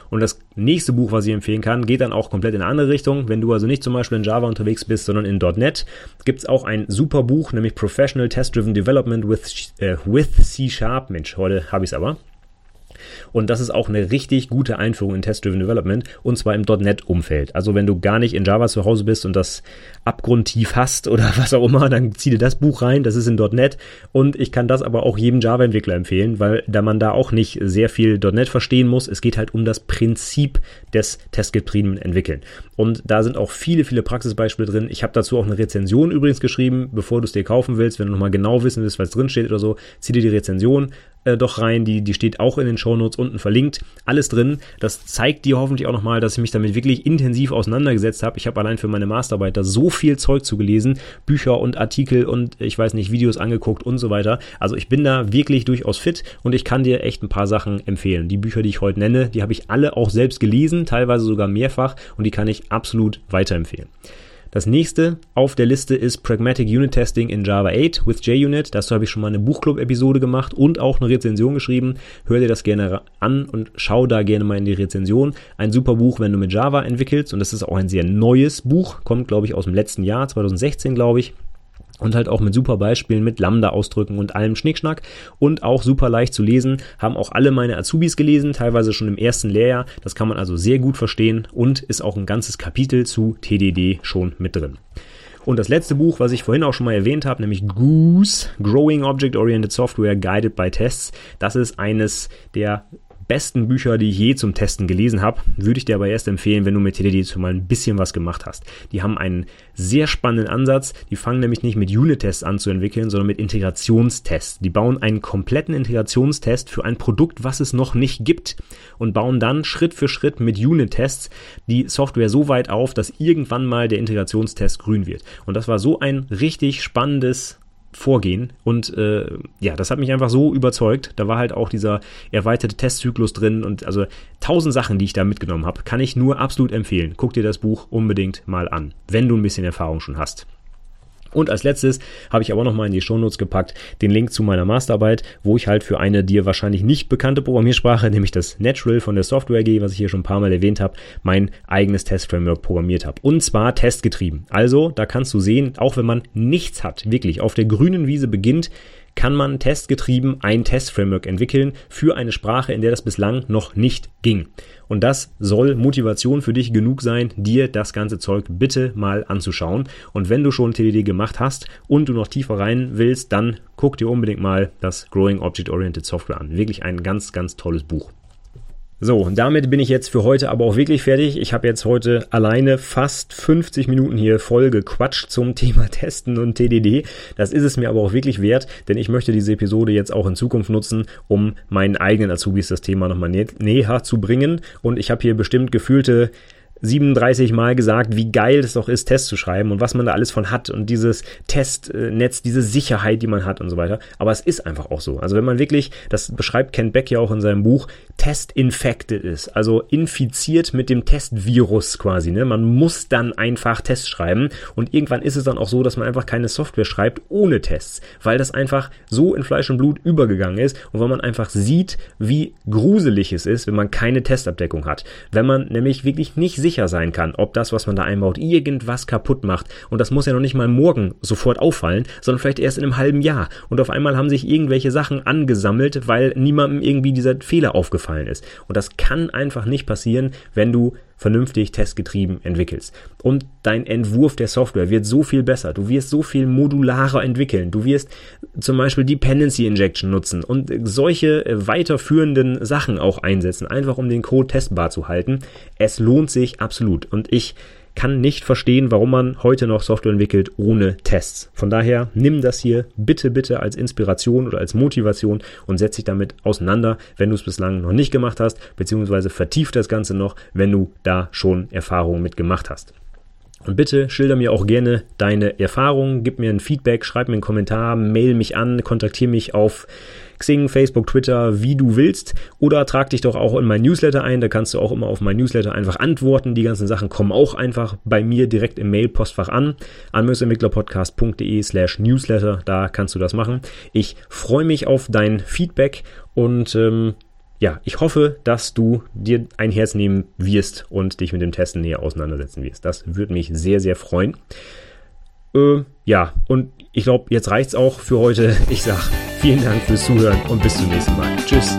Und das nächste Buch, was ich empfehlen kann, geht dann auch komplett in eine andere Richtung. Wenn du also nicht zum Beispiel in Java unterwegs bist, sondern in .NET, gibt es auch ein super Buch, nämlich Professional Test Driven Development with, äh, with C Sharp. Mensch, heute habe ich es aber. Und das ist auch eine richtig gute Einführung in Test-Driven Development und zwar im .NET-Umfeld. Also wenn du gar nicht in Java zu Hause bist und das abgrundtief hast oder was auch immer, dann zieh dir das Buch rein, das ist in .NET und ich kann das aber auch jedem Java-Entwickler empfehlen, weil da man da auch nicht sehr viel .NET verstehen muss, es geht halt um das Prinzip des testgetriebenen Entwickeln. Und da sind auch viele, viele Praxisbeispiele drin. Ich habe dazu auch eine Rezension übrigens geschrieben, bevor du es dir kaufen willst, wenn du nochmal genau wissen willst, was drin steht oder so, zieh dir die Rezension äh, doch rein. Die, die steht auch in den Shownotes unten verlinkt. Alles drin. Das zeigt dir hoffentlich auch nochmal, dass ich mich damit wirklich intensiv auseinandergesetzt habe. Ich habe allein für meine Masterarbeit da so viel Zeug zugelesen. Bücher und Artikel und ich weiß nicht, Videos angeguckt und so weiter. Also ich bin da wirklich durchaus fit und ich kann dir echt ein paar Sachen empfehlen. Die Bücher, die ich heute nenne, die habe ich alle auch selbst gelesen, teilweise sogar mehrfach und die kann ich absolut weiterempfehlen. Das nächste auf der Liste ist Pragmatic Unit Testing in Java 8 with JUnit. Dazu habe ich schon mal eine Buchclub-Episode gemacht und auch eine Rezension geschrieben. Hör dir das gerne an und schau da gerne mal in die Rezension. Ein super Buch, wenn du mit Java entwickelst und das ist auch ein sehr neues Buch, kommt glaube ich aus dem letzten Jahr, 2016 glaube ich. Und halt auch mit super Beispielen, mit Lambda-Ausdrücken und allem Schnickschnack. Und auch super leicht zu lesen. Haben auch alle meine Azubis gelesen, teilweise schon im ersten Lehrjahr. Das kann man also sehr gut verstehen und ist auch ein ganzes Kapitel zu TDD schon mit drin. Und das letzte Buch, was ich vorhin auch schon mal erwähnt habe, nämlich Goose, Growing Object Oriented Software Guided by Tests. Das ist eines der besten Bücher, die ich je zum Testen gelesen habe, würde ich dir aber erst empfehlen, wenn du mit TDD schon mal ein bisschen was gemacht hast. Die haben einen sehr spannenden Ansatz. Die fangen nämlich nicht mit Unit-Tests an zu entwickeln, sondern mit Integrationstests. Die bauen einen kompletten Integrationstest für ein Produkt, was es noch nicht gibt und bauen dann Schritt für Schritt mit Unit-Tests die Software so weit auf, dass irgendwann mal der Integrationstest grün wird. Und das war so ein richtig spannendes Vorgehen. Und äh, ja, das hat mich einfach so überzeugt. Da war halt auch dieser erweiterte Testzyklus drin und also tausend Sachen, die ich da mitgenommen habe, kann ich nur absolut empfehlen. Guck dir das Buch unbedingt mal an, wenn du ein bisschen Erfahrung schon hast. Und als letztes habe ich aber nochmal in die Shownotes gepackt den Link zu meiner Masterarbeit, wo ich halt für eine dir wahrscheinlich nicht bekannte Programmiersprache, nämlich das Natural von der Software AG, was ich hier schon ein paar Mal erwähnt habe, mein eigenes Testframework programmiert habe. Und zwar testgetrieben. Also, da kannst du sehen, auch wenn man nichts hat, wirklich auf der grünen Wiese beginnt, kann man testgetrieben ein Testframework entwickeln für eine Sprache, in der das bislang noch nicht ging. Und das soll Motivation für dich genug sein, dir das ganze Zeug bitte mal anzuschauen. Und wenn du schon TDD gemacht hast und du noch tiefer rein willst, dann guck dir unbedingt mal das Growing Object Oriented Software an. Wirklich ein ganz, ganz tolles Buch. So, und damit bin ich jetzt für heute aber auch wirklich fertig. Ich habe jetzt heute alleine fast 50 Minuten hier voll gequatscht zum Thema Testen und TDD. Das ist es mir aber auch wirklich wert, denn ich möchte diese Episode jetzt auch in Zukunft nutzen, um meinen eigenen Azubis das Thema nochmal nä näher zu bringen. Und ich habe hier bestimmt gefühlte 37 Mal gesagt, wie geil es doch ist, Tests zu schreiben und was man da alles von hat und dieses Testnetz, diese Sicherheit, die man hat und so weiter. Aber es ist einfach auch so. Also wenn man wirklich, das beschreibt Ken Beck ja auch in seinem Buch, Test-infected ist, also infiziert mit dem Testvirus quasi. Ne? Man muss dann einfach Tests schreiben und irgendwann ist es dann auch so, dass man einfach keine Software schreibt ohne Tests, weil das einfach so in Fleisch und Blut übergegangen ist und weil man einfach sieht, wie gruselig es ist, wenn man keine Testabdeckung hat. Wenn man nämlich wirklich nicht sicher sicher sein kann, ob das, was man da einbaut, irgendwas kaputt macht. Und das muss ja noch nicht mal morgen sofort auffallen, sondern vielleicht erst in einem halben Jahr. Und auf einmal haben sich irgendwelche Sachen angesammelt, weil niemandem irgendwie dieser Fehler aufgefallen ist. Und das kann einfach nicht passieren, wenn du vernünftig testgetrieben entwickelst. Und dein Entwurf der Software wird so viel besser. Du wirst so viel modularer entwickeln. Du wirst zum Beispiel Dependency Injection nutzen und solche weiterführenden Sachen auch einsetzen, einfach um den Code testbar zu halten. Es lohnt sich absolut. Und ich kann nicht verstehen, warum man heute noch Software entwickelt ohne Tests. Von daher nimm das hier bitte, bitte als Inspiration oder als Motivation und setz dich damit auseinander, wenn du es bislang noch nicht gemacht hast, beziehungsweise vertief das Ganze noch, wenn du da schon Erfahrungen mit gemacht hast. Und bitte schilder mir auch gerne deine Erfahrungen, gib mir ein Feedback, schreib mir einen Kommentar, mail mich an, kontaktiere mich auf Xing, Facebook, Twitter, wie du willst. Oder trag dich doch auch in mein Newsletter ein. Da kannst du auch immer auf mein Newsletter einfach antworten. Die ganzen Sachen kommen auch einfach bei mir direkt im Mail-Postfach an. Anwendungsentwicklerpodcast.de slash Newsletter. Da kannst du das machen. Ich freue mich auf dein Feedback und ähm, ja, ich hoffe, dass du dir ein Herz nehmen wirst und dich mit dem Testen näher auseinandersetzen wirst. Das würde mich sehr, sehr freuen. Äh, ja, und ich glaube, jetzt reicht's auch für heute. Ich sag vielen Dank fürs Zuhören und bis zum nächsten Mal. Tschüss.